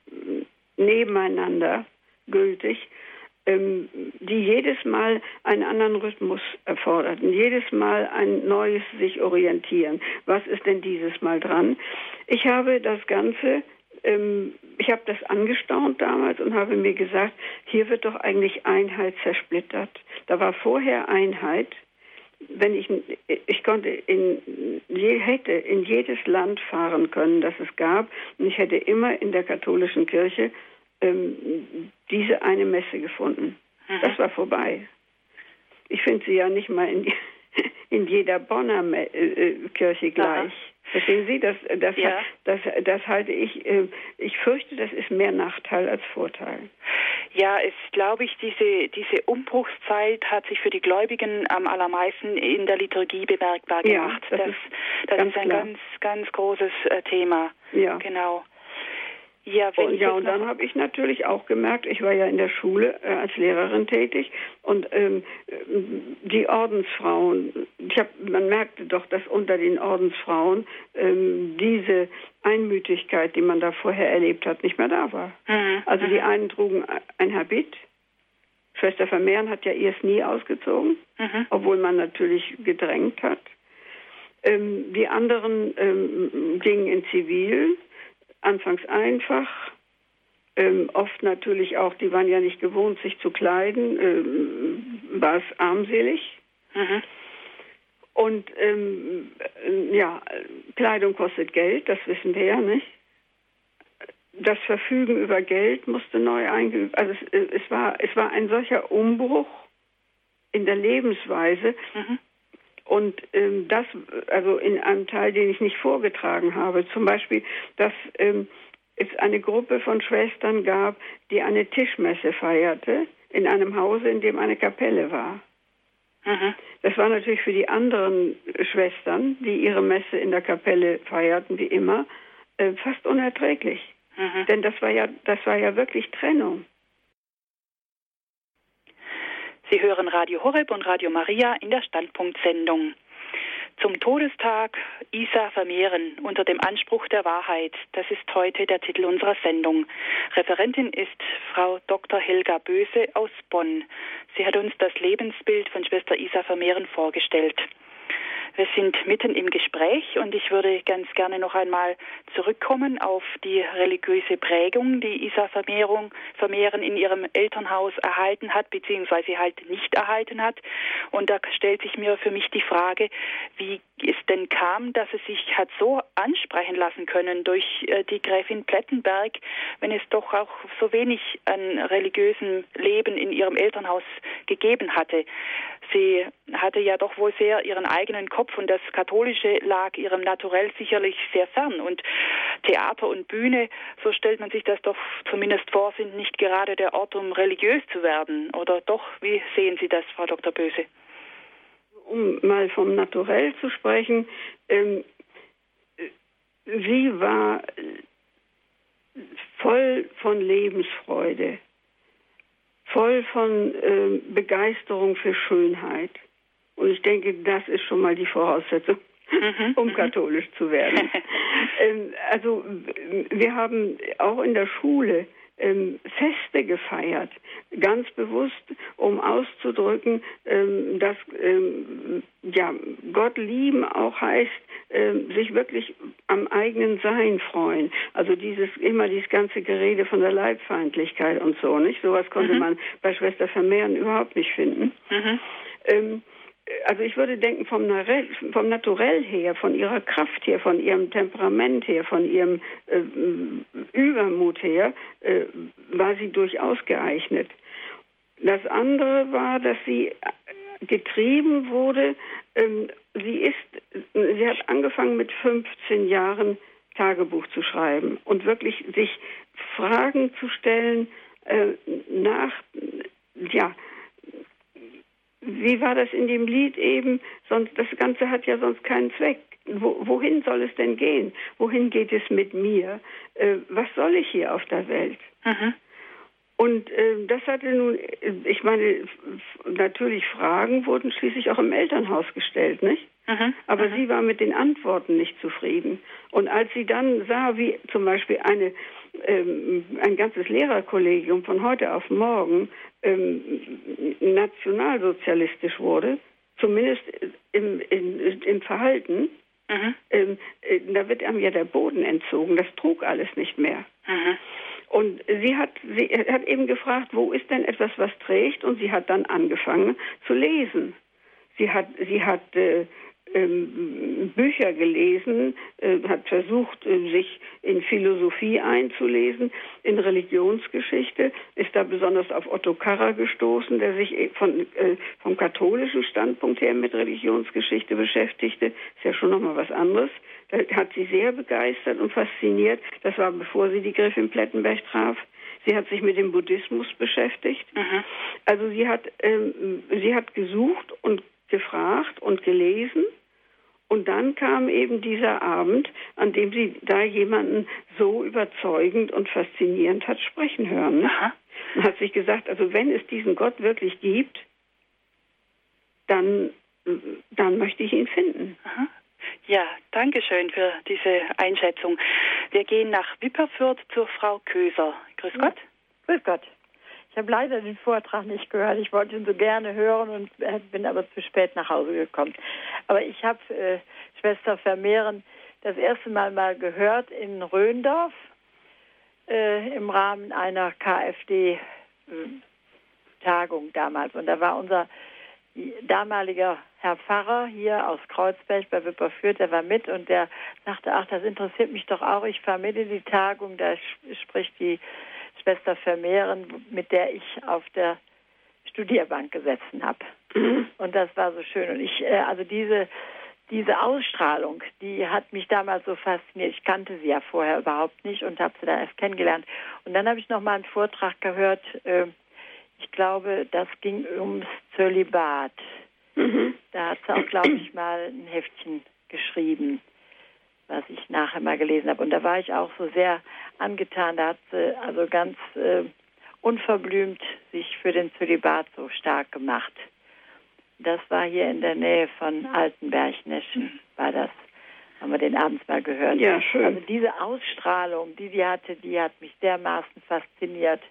nebeneinander gültig ähm, die jedes Mal einen anderen Rhythmus erforderten, jedes Mal ein neues sich orientieren. Was ist denn dieses Mal dran? Ich habe das Ganze, ähm, ich habe das angestaunt damals und habe mir gesagt, hier wird doch eigentlich Einheit zersplittert. Da war vorher Einheit, wenn ich, ich konnte in, hätte in jedes Land fahren können, das es gab, und ich hätte immer in der katholischen Kirche ähm, diese eine Messe gefunden. Mhm. Das war vorbei. Ich finde sie ja nicht mal in, [laughs] in jeder Bonner Me äh, äh Kirche gleich. Aha. Verstehen Sie, das, das, ja. das, das halte ich, äh, ich fürchte, das ist mehr Nachteil als Vorteil. Ja, es glaube ich, diese, diese Umbruchszeit hat sich für die Gläubigen am allermeisten in der Liturgie bemerkbar gemacht. Ja, das, das, ist, das ist ein klar. ganz, ganz großes äh, Thema. Ja. Genau. Ja, und, ja, und dann habe ich natürlich auch gemerkt, ich war ja in der Schule äh, als Lehrerin tätig und ähm, die Ordensfrauen, ich hab, man merkte doch, dass unter den Ordensfrauen ähm, diese Einmütigkeit, die man da vorher erlebt hat, nicht mehr da war. Mhm. Also die mhm. einen trugen ein Habit. Schwester Vermehren hat ja erst nie ausgezogen, mhm. obwohl man natürlich gedrängt hat. Ähm, die anderen ähm, gingen in Zivil anfangs einfach, ähm, oft natürlich auch, die waren ja nicht gewohnt, sich zu kleiden, ähm, war es armselig. Mhm. Und ähm, ja, Kleidung kostet Geld, das wissen wir ja nicht. Das Verfügen über Geld musste neu eingeübt. Also es, es, war, es war ein solcher Umbruch in der Lebensweise. Mhm. Und ähm, das, also in einem Teil, den ich nicht vorgetragen habe, zum Beispiel, dass ähm, es eine Gruppe von Schwestern gab, die eine Tischmesse feierte in einem Hause, in dem eine Kapelle war. Mhm. Das war natürlich für die anderen Schwestern, die ihre Messe in der Kapelle feierten, wie immer, äh, fast unerträglich. Mhm. Denn das war ja, das war ja wirklich Trennung. Sie hören Radio Horeb und Radio Maria in der Standpunktsendung. Zum Todestag Isa vermehren unter dem Anspruch der Wahrheit. Das ist heute der Titel unserer Sendung. Referentin ist Frau Dr. Helga Böse aus Bonn. Sie hat uns das Lebensbild von Schwester Isa vermehren vorgestellt. Wir sind mitten im Gespräch und ich würde ganz gerne noch einmal zurückkommen auf die religiöse Prägung, die Isa Vermehrung, Vermehren in ihrem Elternhaus erhalten hat, beziehungsweise halt nicht erhalten hat. Und da stellt sich mir für mich die Frage, wie es denn kam, dass es sich hat so ansprechen lassen können durch äh, die Gräfin Plettenberg, wenn es doch auch so wenig an religiösem Leben in ihrem Elternhaus gegeben hatte. Sie hatte ja doch wohl sehr ihren eigenen Kopf und das Katholische lag ihrem Naturell sicherlich sehr fern. Und Theater und Bühne, so stellt man sich das doch zumindest vor, sind nicht gerade der Ort, um religiös zu werden. Oder doch, wie sehen Sie das, Frau Dr. Böse? Um mal vom Naturell zu sprechen, ähm, sie war voll von Lebensfreude voll von äh, Begeisterung für Schönheit. Und ich denke, das ist schon mal die Voraussetzung, mhm. um katholisch zu werden. [laughs] ähm, also wir haben auch in der Schule ähm, Feste gefeiert, ganz bewusst, um auszudrücken, ähm, dass ähm, ja, Gott lieben auch heißt, ähm, sich wirklich am eigenen Sein freuen. Also dieses immer dieses ganze Gerede von der Leibfeindlichkeit und so, nicht? Sowas konnte mhm. man bei Schwester Vermehren überhaupt nicht finden. Mhm. Also ich würde denken, vom, vom Naturell her, von ihrer Kraft her, von ihrem Temperament her, von ihrem äh, Übermut her, äh, war sie durchaus geeignet. Das andere war, dass sie getrieben wurde. Ähm, sie ist, sie hat angefangen mit 15 Jahren Tagebuch zu schreiben und wirklich sich Fragen zu stellen äh, nach, ja, wie war das in dem Lied eben? Sonst, das Ganze hat ja sonst keinen Zweck. Wo, wohin soll es denn gehen? Wohin geht es mit mir? Äh, was soll ich hier auf der Welt? Mhm. Und äh, das hatte nun, ich meine, natürlich Fragen wurden schließlich auch im Elternhaus gestellt, nicht? Mhm. Aber mhm. sie war mit den Antworten nicht zufrieden. Und als sie dann sah, wie zum Beispiel eine, ähm, ein ganzes Lehrerkollegium von heute auf morgen ähm, nationalsozialistisch wurde, zumindest im, im, im Verhalten, mhm. ähm, äh, da wird einem ja der Boden entzogen. Das trug alles nicht mehr. Mhm. Und sie hat, sie hat eben gefragt, wo ist denn etwas, was trägt? Und sie hat dann angefangen zu lesen. Sie hat, sie hat äh, Bücher gelesen, äh, hat versucht, äh, sich in Philosophie einzulesen, in Religionsgeschichte, ist da besonders auf Otto Karrer gestoßen, der sich äh, von, vom katholischen Standpunkt her mit Religionsgeschichte beschäftigte. Ist ja schon nochmal was anderes. Da hat sie sehr begeistert und fasziniert. Das war bevor sie die Griffin Plettenberg traf. Sie hat sich mit dem Buddhismus beschäftigt. Mhm. Also sie hat, ähm, sie hat gesucht und gefragt und gelesen. Und dann kam eben dieser Abend, an dem sie da jemanden so überzeugend und faszinierend hat sprechen hören. Ne? Und hat sich gesagt, also wenn es diesen Gott wirklich gibt, dann, dann möchte ich ihn finden. Aha. Ja, danke schön für diese Einschätzung. Wir gehen nach Wipperfürth zur Frau Köser. Grüß Gott. Grüß Gott. Ich habe leider den Vortrag nicht gehört. Ich wollte ihn so gerne hören und bin aber zu spät nach Hause gekommen. Aber ich habe äh, Schwester Vermehren das erste Mal mal gehört in Röndorf äh, im Rahmen einer KfD-Tagung damals. Und da war unser damaliger Herr Pfarrer hier aus Kreuzberg bei Wipperfürth, der war mit und der sagte, ach, das interessiert mich doch auch. Ich in die Tagung, da spricht die Schwester Vermehren, mit der ich auf der Studierbank gesessen habe. Mhm. Und das war so schön. Und ich, äh, also diese, diese Ausstrahlung, die hat mich damals so fasziniert. Ich kannte sie ja vorher überhaupt nicht und habe sie dann erst kennengelernt. Und dann habe ich noch mal einen Vortrag gehört. Äh, ich glaube, das ging ums Zölibat. Mhm. Da hat sie auch, glaube ich, mal ein Heftchen geschrieben was ich nachher mal gelesen habe. Und da war ich auch so sehr angetan. Da hat sie also ganz äh, unverblümt sich für den Zölibat so stark gemacht. Das war hier in der Nähe von Altenberg-Neschen, war das. Haben wir den abends mal gehört. Ja, schön. Also diese Ausstrahlung, die sie hatte, die hat mich dermaßen fasziniert.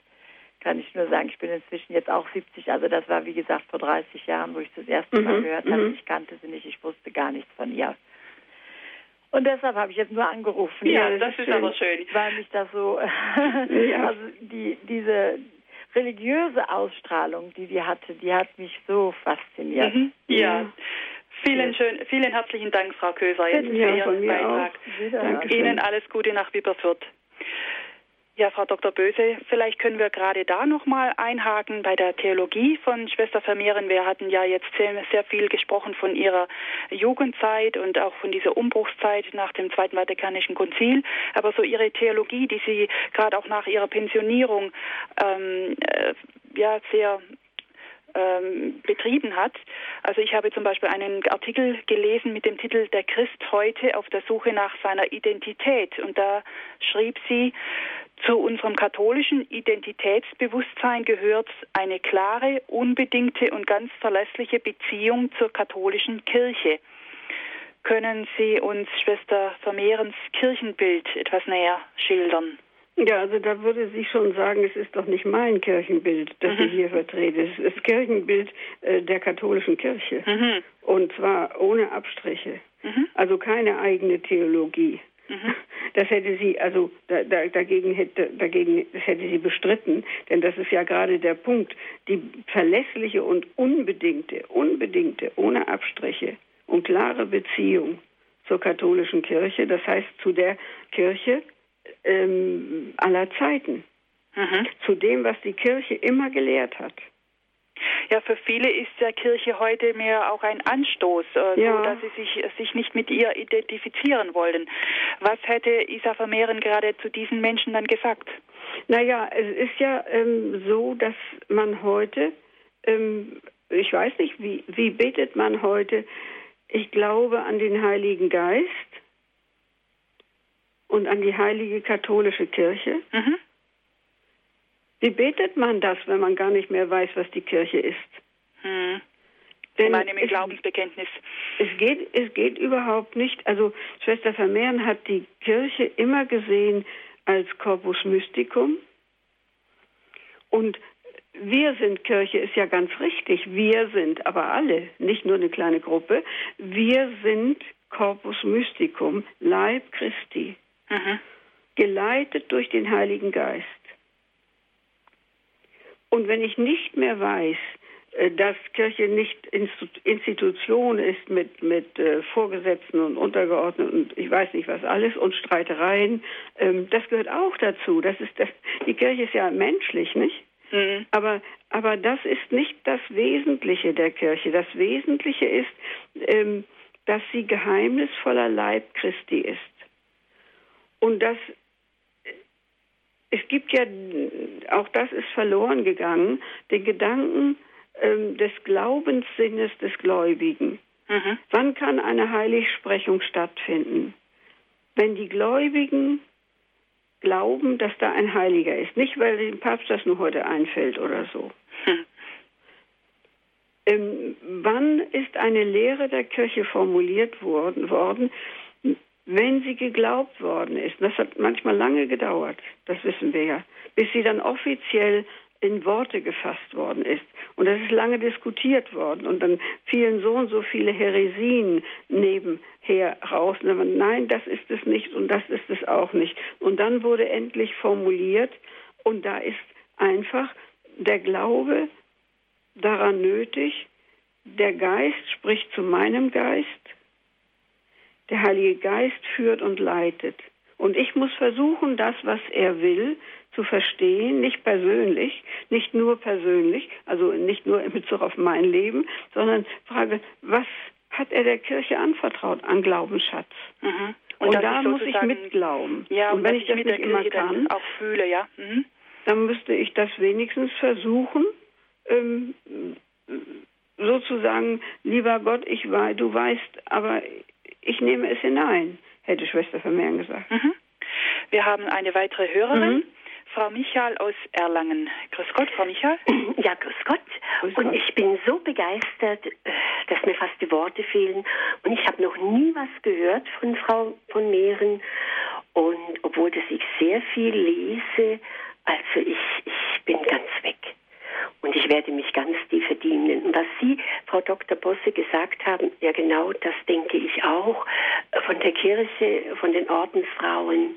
Kann ich nur sagen, ich bin inzwischen jetzt auch 70, also das war wie gesagt vor 30 Jahren, wo ich das erste Mal mhm, gehört habe. Mhm. Ich kannte sie nicht, ich wusste gar nichts von ihr. Und deshalb habe ich jetzt nur angerufen. Ja, ja das, ist schön, aber schön. Weil mich das so, [laughs] ja. also die, diese religiöse Ausstrahlung, die die hatte, die hat mich so fasziniert. Mhm. Ja. Mhm. Vielen, schön, vielen herzlichen Dank, Frau Köser, jetzt für Ihren Beitrag. Ihnen alles Gute nach Wipperfürth. Ja, Frau Dr. Böse, vielleicht können wir gerade da nochmal einhaken bei der Theologie von Schwester Vermehren. Wir hatten ja jetzt sehr, viel gesprochen von ihrer Jugendzeit und auch von dieser Umbruchszeit nach dem Zweiten Vatikanischen Konzil. Aber so ihre Theologie, die sie gerade auch nach ihrer Pensionierung ähm, äh, ja sehr ähm, betrieben hat. Also ich habe zum Beispiel einen Artikel gelesen mit dem Titel Der Christ heute auf der Suche nach seiner Identität. Und da schrieb sie, zu unserem katholischen Identitätsbewusstsein gehört eine klare, unbedingte und ganz verlässliche Beziehung zur katholischen Kirche. Können Sie uns Schwester Vermehrens Kirchenbild etwas näher schildern? Ja, also da würde sie schon sagen, es ist doch nicht mein Kirchenbild, das mhm. ich hier vertrete. Es ist das Kirchenbild äh, der katholischen Kirche. Mhm. Und zwar ohne Abstriche. Mhm. Also keine eigene Theologie. Mhm. Das hätte sie, also da, da, dagegen hätte, dagegen, das hätte sie bestritten, denn das ist ja gerade der Punkt. Die verlässliche und unbedingte, unbedingte, ohne Abstriche und klare Beziehung zur katholischen Kirche, das heißt zu der Kirche ähm, aller Zeiten, mhm. zu dem, was die Kirche immer gelehrt hat. Ja, für viele ist der Kirche heute mehr auch ein Anstoß, äh, ja. so dass sie sich, sich nicht mit ihr identifizieren wollen. Was hätte Isa Vermehren gerade zu diesen Menschen dann gesagt? Naja, es ist ja ähm, so, dass man heute, ähm, ich weiß nicht, wie, wie betet man heute? Ich glaube an den Heiligen Geist und an die heilige katholische Kirche. Mhm. Wie betet man das, wenn man gar nicht mehr weiß, was die Kirche ist? Hm. Denn meine im Glaubensbekenntnis. Es geht, es geht überhaupt nicht. Also Schwester Vermehren hat die Kirche immer gesehen als Corpus Mysticum. Und wir sind Kirche ist ja ganz richtig. Wir sind aber alle, nicht nur eine kleine Gruppe. Wir sind Corpus Mysticum, Leib Christi, mhm. geleitet durch den Heiligen Geist. Und wenn ich nicht mehr weiß, äh, dass Kirche nicht Institution ist mit, mit äh, Vorgesetzten und Untergeordneten und ich weiß nicht was alles und Streitereien. Ähm, das gehört auch dazu. Das ist das, die Kirche ist ja menschlich, nicht? Mhm. Aber, aber das ist nicht das Wesentliche der Kirche. Das Wesentliche ist, ähm, dass sie geheimnisvoller Leib Christi ist. Und das, es gibt ja, auch das ist verloren gegangen, den Gedanken ähm, des Glaubenssinnes des Gläubigen. Mhm. Wann kann eine Heiligsprechung stattfinden? Wenn die Gläubigen glauben, dass da ein Heiliger ist. Nicht, weil dem Papst das nur heute einfällt oder so. Hm. Ähm, wann ist eine Lehre der Kirche formuliert worden, worden, wenn sie geglaubt worden ist? Das hat manchmal lange gedauert, das wissen wir ja, bis sie dann offiziell in Worte gefasst worden ist. Und das ist lange diskutiert worden. Und dann fielen so und so viele Heresien nebenher raus. Man, nein, das ist es nicht und das ist es auch nicht. Und dann wurde endlich formuliert und da ist einfach der Glaube daran nötig, der Geist spricht zu meinem Geist, der Heilige Geist führt und leitet. Und ich muss versuchen, das, was er will, zu verstehen, nicht persönlich, nicht nur persönlich, also nicht nur in Bezug auf mein Leben, sondern frage, was hat er der Kirche anvertraut an Glaubensschatz? Mhm. Und, und da muss ich mitglauben. Ja, und, und wenn ich das nicht immer kann, auch fühle, ja. Mhm. dann müsste ich das wenigstens versuchen, ähm, sozusagen, lieber Gott, ich weiß, du weißt, aber ich nehme es hinein, hätte Schwester Vermehren gesagt. Mhm. Wir haben eine weitere Hörerin. Mhm. Frau Michael aus Erlangen. Grüß Gott, Frau Michael. [clears throat] Ja, grüß Gott. Grüß und Gott. ich bin so begeistert, äh, dass mir fast die Worte fehlen. Und ich habe noch nie was gehört von Frau von Mehren. Und obwohl das ich sehr viel lese, also ich, ich bin ganz weg. Und ich werde mich ganz tief verdienen. Und was Sie, Frau Dr. Bosse, gesagt haben, ja genau, das denke ich auch, von der Kirche, von den Ordensfrauen,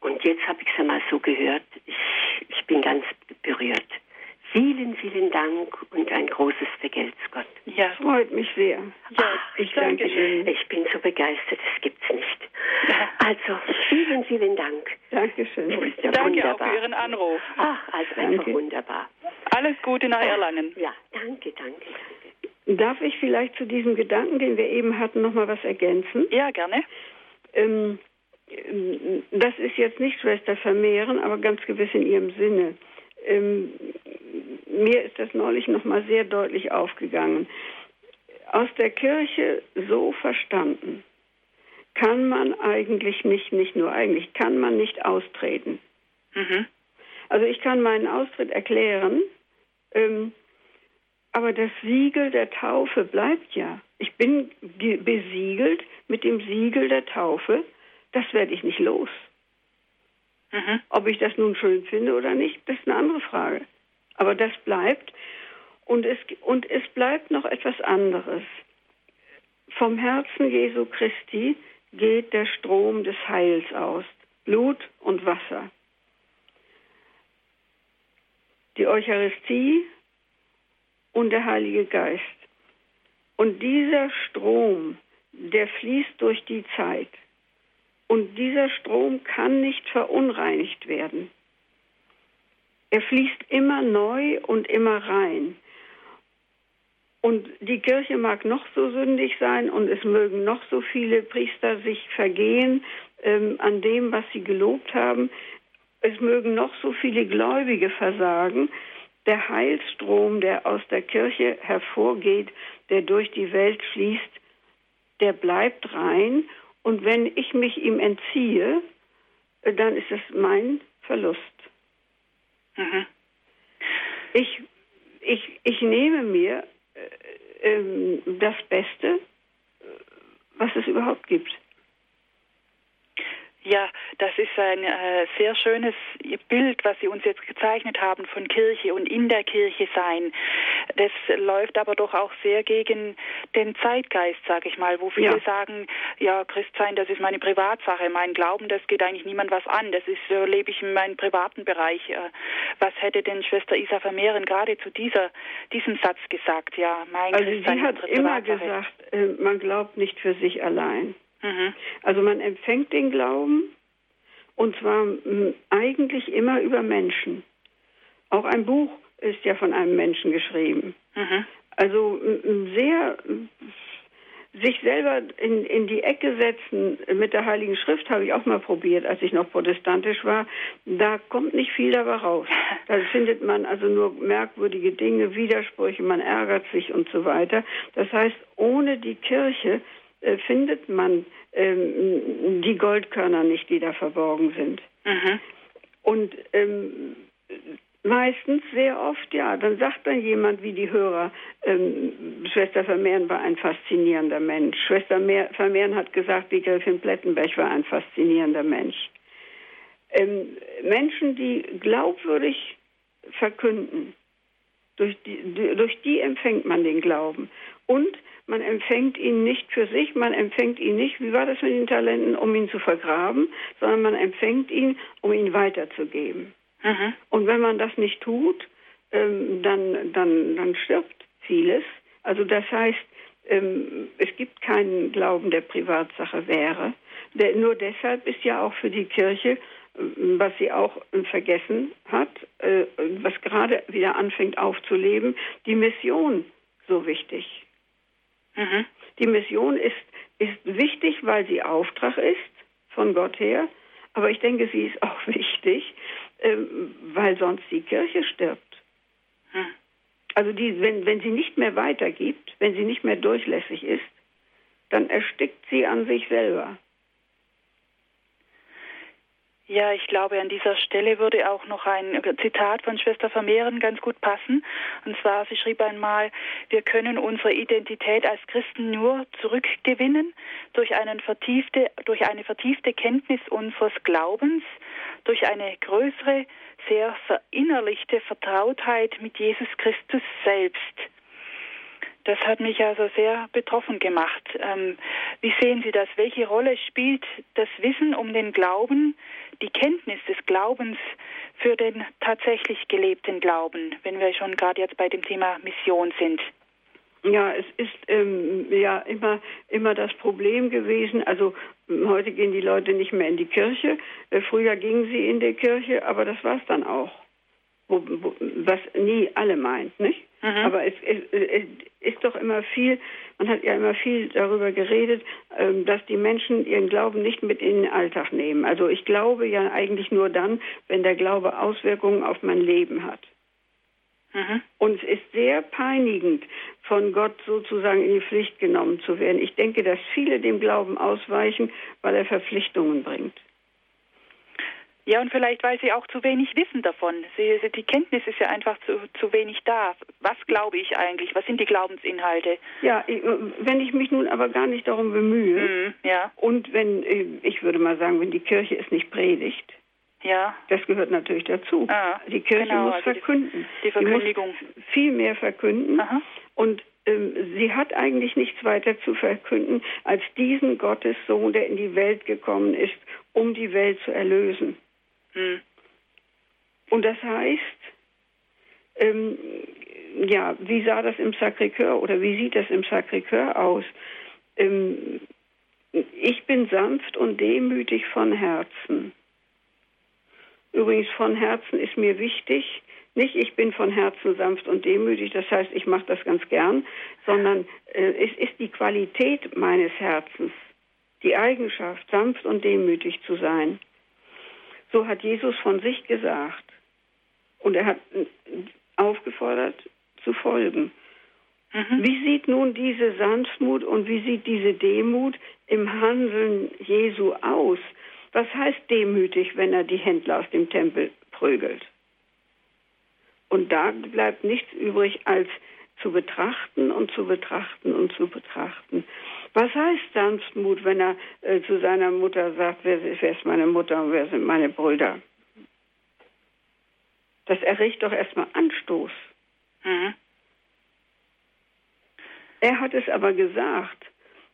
und jetzt habe ich es einmal so gehört. Ich, ich bin ganz berührt. Vielen, vielen Dank und ein großes Vergelt's Gott. Ja, freut mich sehr. Ja, Ach, ich danke Ihnen. Ich bin so begeistert, das gibt's nicht. Also, vielen, vielen Dank. Dankeschön. Ja danke wunderbar. auch für Ihren Anruf. Ach, also danke. einfach wunderbar. Alles Gute nach Erlangen. Ja, danke, danke, danke. Darf ich vielleicht zu diesem Gedanken, den wir eben hatten, noch mal was ergänzen? Ja, gerne. Ähm, das ist jetzt nicht Schwester vermehren, aber ganz gewiss in ihrem Sinne. Ähm, mir ist das neulich noch mal sehr deutlich aufgegangen. Aus der Kirche so verstanden kann man eigentlich nicht, nicht nur eigentlich, kann man nicht austreten. Mhm. Also ich kann meinen Austritt erklären, ähm, aber das Siegel der Taufe bleibt ja. Ich bin besiegelt mit dem Siegel der Taufe das werde ich nicht los. Mhm. Ob ich das nun schön finde oder nicht, das ist eine andere Frage. Aber das bleibt. Und es, und es bleibt noch etwas anderes. Vom Herzen Jesu Christi geht der Strom des Heils aus. Blut und Wasser. Die Eucharistie und der Heilige Geist. Und dieser Strom, der fließt durch die Zeit. Und dieser Strom kann nicht verunreinigt werden. Er fließt immer neu und immer rein. Und die Kirche mag noch so sündig sein und es mögen noch so viele Priester sich vergehen ähm, an dem, was sie gelobt haben. Es mögen noch so viele Gläubige versagen. Der Heilstrom, der aus der Kirche hervorgeht, der durch die Welt fließt, der bleibt rein und wenn ich mich ihm entziehe, äh, dann ist es mein Verlust. Mhm. Ich, ich, ich nehme mir äh, äh, das Beste, was es überhaupt gibt. Ja, das ist ein äh, sehr schönes Bild, was Sie uns jetzt gezeichnet haben von Kirche und in der Kirche sein. Das läuft aber doch auch sehr gegen den Zeitgeist, sage ich mal, wo viele ja. sagen, ja, Christsein, das ist meine Privatsache, mein Glauben, das geht eigentlich niemand was an, das ist, so lebe ich in meinem privaten Bereich. Äh, was hätte denn Schwester Isa Vermehren gerade zu dieser, diesem Satz gesagt? Ja, mein also Christsein sie hat immer gesagt, äh, man glaubt nicht für sich allein. Mhm. Also man empfängt den Glauben und zwar eigentlich immer über Menschen. Auch ein Buch ist ja von einem Menschen geschrieben. Mhm. Also sehr sich selber in, in die Ecke setzen mit der Heiligen Schrift habe ich auch mal probiert, als ich noch protestantisch war. Da kommt nicht viel dabei raus. [laughs] Da findet man also nur merkwürdige Dinge, Widersprüche, man ärgert sich und so weiter. Das heißt, ohne die Kirche äh, findet man ähm, die Goldkörner nicht, die da verborgen sind. Mhm. Und ähm, meistens, sehr oft, ja, dann sagt dann jemand wie die Hörer, ähm, Schwester Vermehren war ein faszinierender Mensch. Schwester Vermehren hat gesagt, die Gräfin Plettenberg war ein faszinierender Mensch. Ähm, Menschen, die glaubwürdig verkünden, durch die, durch die empfängt man den Glauben. Und man empfängt ihn nicht für sich, man empfängt ihn nicht, wie war das mit den Talenten, um ihn zu vergraben, sondern man empfängt ihn, um ihn weiterzugeben. Mhm. Und wenn man das nicht tut, ähm, dann, dann, dann stirbt vieles. Also das heißt, ähm, es gibt keinen Glauben, der Privatsache wäre. Nur deshalb ist ja auch für die Kirche, äh, was sie auch vergessen hat, äh, was gerade wieder anfängt aufzuleben, die Mission so wichtig. Mhm. Die Mission ist, ist wichtig, weil sie Auftrag ist von Gott her. Aber ich denke, sie ist auch [laughs] wichtig, ähm, weil sonst die Kirche stirbt. Mhm. Also die, wenn, wenn sie nicht mehr weitergibt, wenn sie nicht mehr durchlässig ist, dann erstickt sie an sich selber. Ja, ich glaube, an dieser Stelle würde auch noch ein Zitat von Schwester Vermehren ganz gut passen. Und zwar, sie schrieb einmal, wir können unsere Identität als Christen nur zurückgewinnen durch, vertiefte, durch eine vertiefte Kenntnis unseres Glaubens, durch eine größere, sehr verinnerlichte Vertrautheit mit Jesus Christus selbst. Das hat mich also sehr betroffen gemacht. Ähm, wie sehen Sie das? Welche Rolle spielt das Wissen um den Glauben, die Kenntnis des Glaubens für den tatsächlich gelebten Glauben, wenn wir schon gerade jetzt bei dem Thema Mission sind? Ja, es ist ähm, ja immer immer das Problem gewesen. Also heute gehen die Leute nicht mehr in die Kirche. Äh, früher gingen sie in die Kirche, aber das war es dann auch. Wo, wo, was nie alle meint, nicht? Mhm. Aber es, es, es, ist doch immer viel, man hat ja immer viel darüber geredet, ähm, dass die Menschen ihren Glauben nicht mit in den Alltag nehmen. Also ich glaube ja eigentlich nur dann, wenn der Glaube Auswirkungen auf mein Leben hat. Mhm. Und es ist sehr peinigend, von Gott sozusagen in die Pflicht genommen zu werden. Ich denke, dass viele dem Glauben ausweichen, weil er Verpflichtungen bringt. Ja, und vielleicht, weil sie auch zu wenig wissen davon. Sie, die Kenntnis ist ja einfach zu, zu wenig da. Was glaube ich eigentlich? Was sind die Glaubensinhalte? Ja, wenn ich mich nun aber gar nicht darum bemühe, mm, ja. und wenn, äh, ich würde mal sagen, wenn die Kirche es nicht predigt, ja. Das gehört natürlich dazu. Ah, die Kirche genau, muss also verkünden. Die, die Verkündigung. Muss viel mehr verkünden. Aha. Und ähm, sie hat eigentlich nichts weiter zu verkünden als diesen Gottessohn, der in die Welt gekommen ist, um die Welt zu erlösen. Hm. Und das heißt, ähm, ja, wie sah das im Sacré-Cœur oder wie sieht das im Sacré-Cœur aus? Ähm, ich bin sanft und demütig von Herzen. Übrigens, von Herzen ist mir wichtig, nicht ich bin von Herzen sanft und demütig, das heißt, ich mache das ganz gern, sondern äh, es ist die Qualität meines Herzens, die Eigenschaft, sanft und demütig zu sein. So hat Jesus von sich gesagt. Und er hat aufgefordert zu folgen. Mhm. Wie sieht nun diese Sanftmut und wie sieht diese Demut im Handeln Jesu aus? Was heißt demütig, wenn er die Händler aus dem Tempel prügelt? Und da bleibt nichts übrig, als zu betrachten und zu betrachten und zu betrachten. Was heißt Sanftmut, wenn er äh, zu seiner Mutter sagt, wer, wer ist meine Mutter und wer sind meine Brüder? Das erregt doch erstmal Anstoß. Mhm. Er hat es aber gesagt.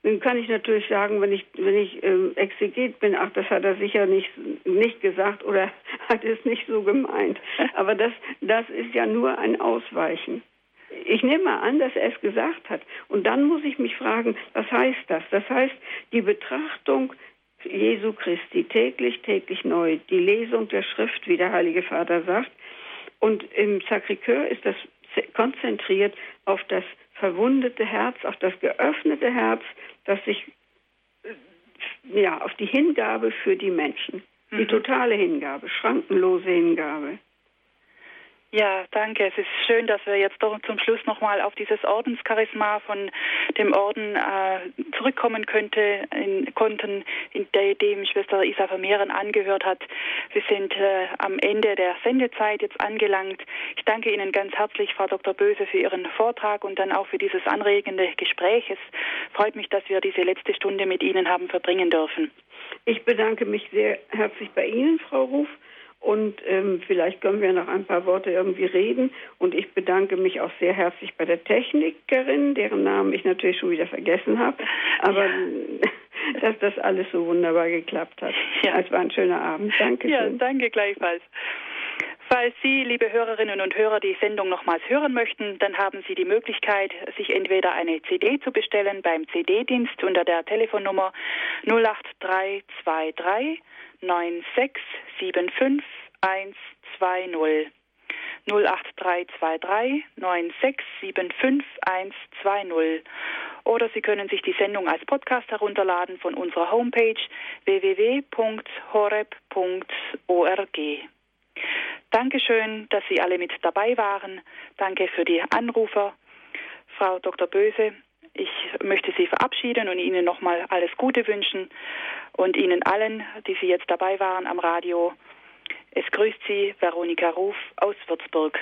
Nun kann ich natürlich sagen, wenn ich, wenn ich ähm, Exeget bin, ach, das hat er sicher nicht, nicht gesagt oder [laughs] hat es nicht so gemeint. [laughs] Aber das, das ist ja nur ein Ausweichen. Ich nehme mal an, dass er es gesagt hat. Und dann muss ich mich fragen, was heißt das? Das heißt, die Betrachtung Jesu Christi täglich, täglich neu, die Lesung der Schrift, wie der Heilige Vater sagt. Und im Sacré-Cœur ist das konzentriert auf das verwundete Herz, auf das geöffnete Herz, das sich äh, ja auf die Hingabe für die Menschen, mhm. die totale Hingabe, schrankenlose Hingabe. Ja, danke. Es ist schön, dass wir jetzt doch zum Schluss nochmal auf dieses Ordenscharisma von dem Orden äh, zurückkommen könnte, in, konnten, in de, dem Schwester Isa Vermehren angehört hat. Wir sind äh, am Ende der Sendezeit jetzt angelangt. Ich danke Ihnen ganz herzlich, Frau Dr. Böse, für Ihren Vortrag und dann auch für dieses anregende Gespräch. Es freut mich, dass wir diese letzte Stunde mit Ihnen haben verbringen dürfen. Ich bedanke mich sehr herzlich bei Ihnen, Frau Ruf. Und ähm, vielleicht können wir noch ein paar Worte irgendwie reden. Und ich bedanke mich auch sehr herzlich bei der Technikerin, deren Namen ich natürlich schon wieder vergessen habe. Aber ja. [laughs] dass das alles so wunderbar geklappt hat. Ja. Es war ein schöner Abend. Danke. Ja, danke gleichfalls. Falls Sie, liebe Hörerinnen und Hörer, die Sendung nochmals hören möchten, dann haben Sie die Möglichkeit, sich entweder eine CD zu bestellen beim CD-Dienst unter der Telefonnummer 08323 9675 120. 08323 9675 120. Oder Sie können sich die Sendung als Podcast herunterladen von unserer Homepage www.horeb.org. Dankeschön, dass Sie alle mit dabei waren. Danke für die Anrufer. Frau Dr. Böse, ich möchte Sie verabschieden und Ihnen nochmal alles Gute wünschen und Ihnen allen, die Sie jetzt dabei waren am Radio. Es grüßt Sie Veronika Ruf aus Würzburg.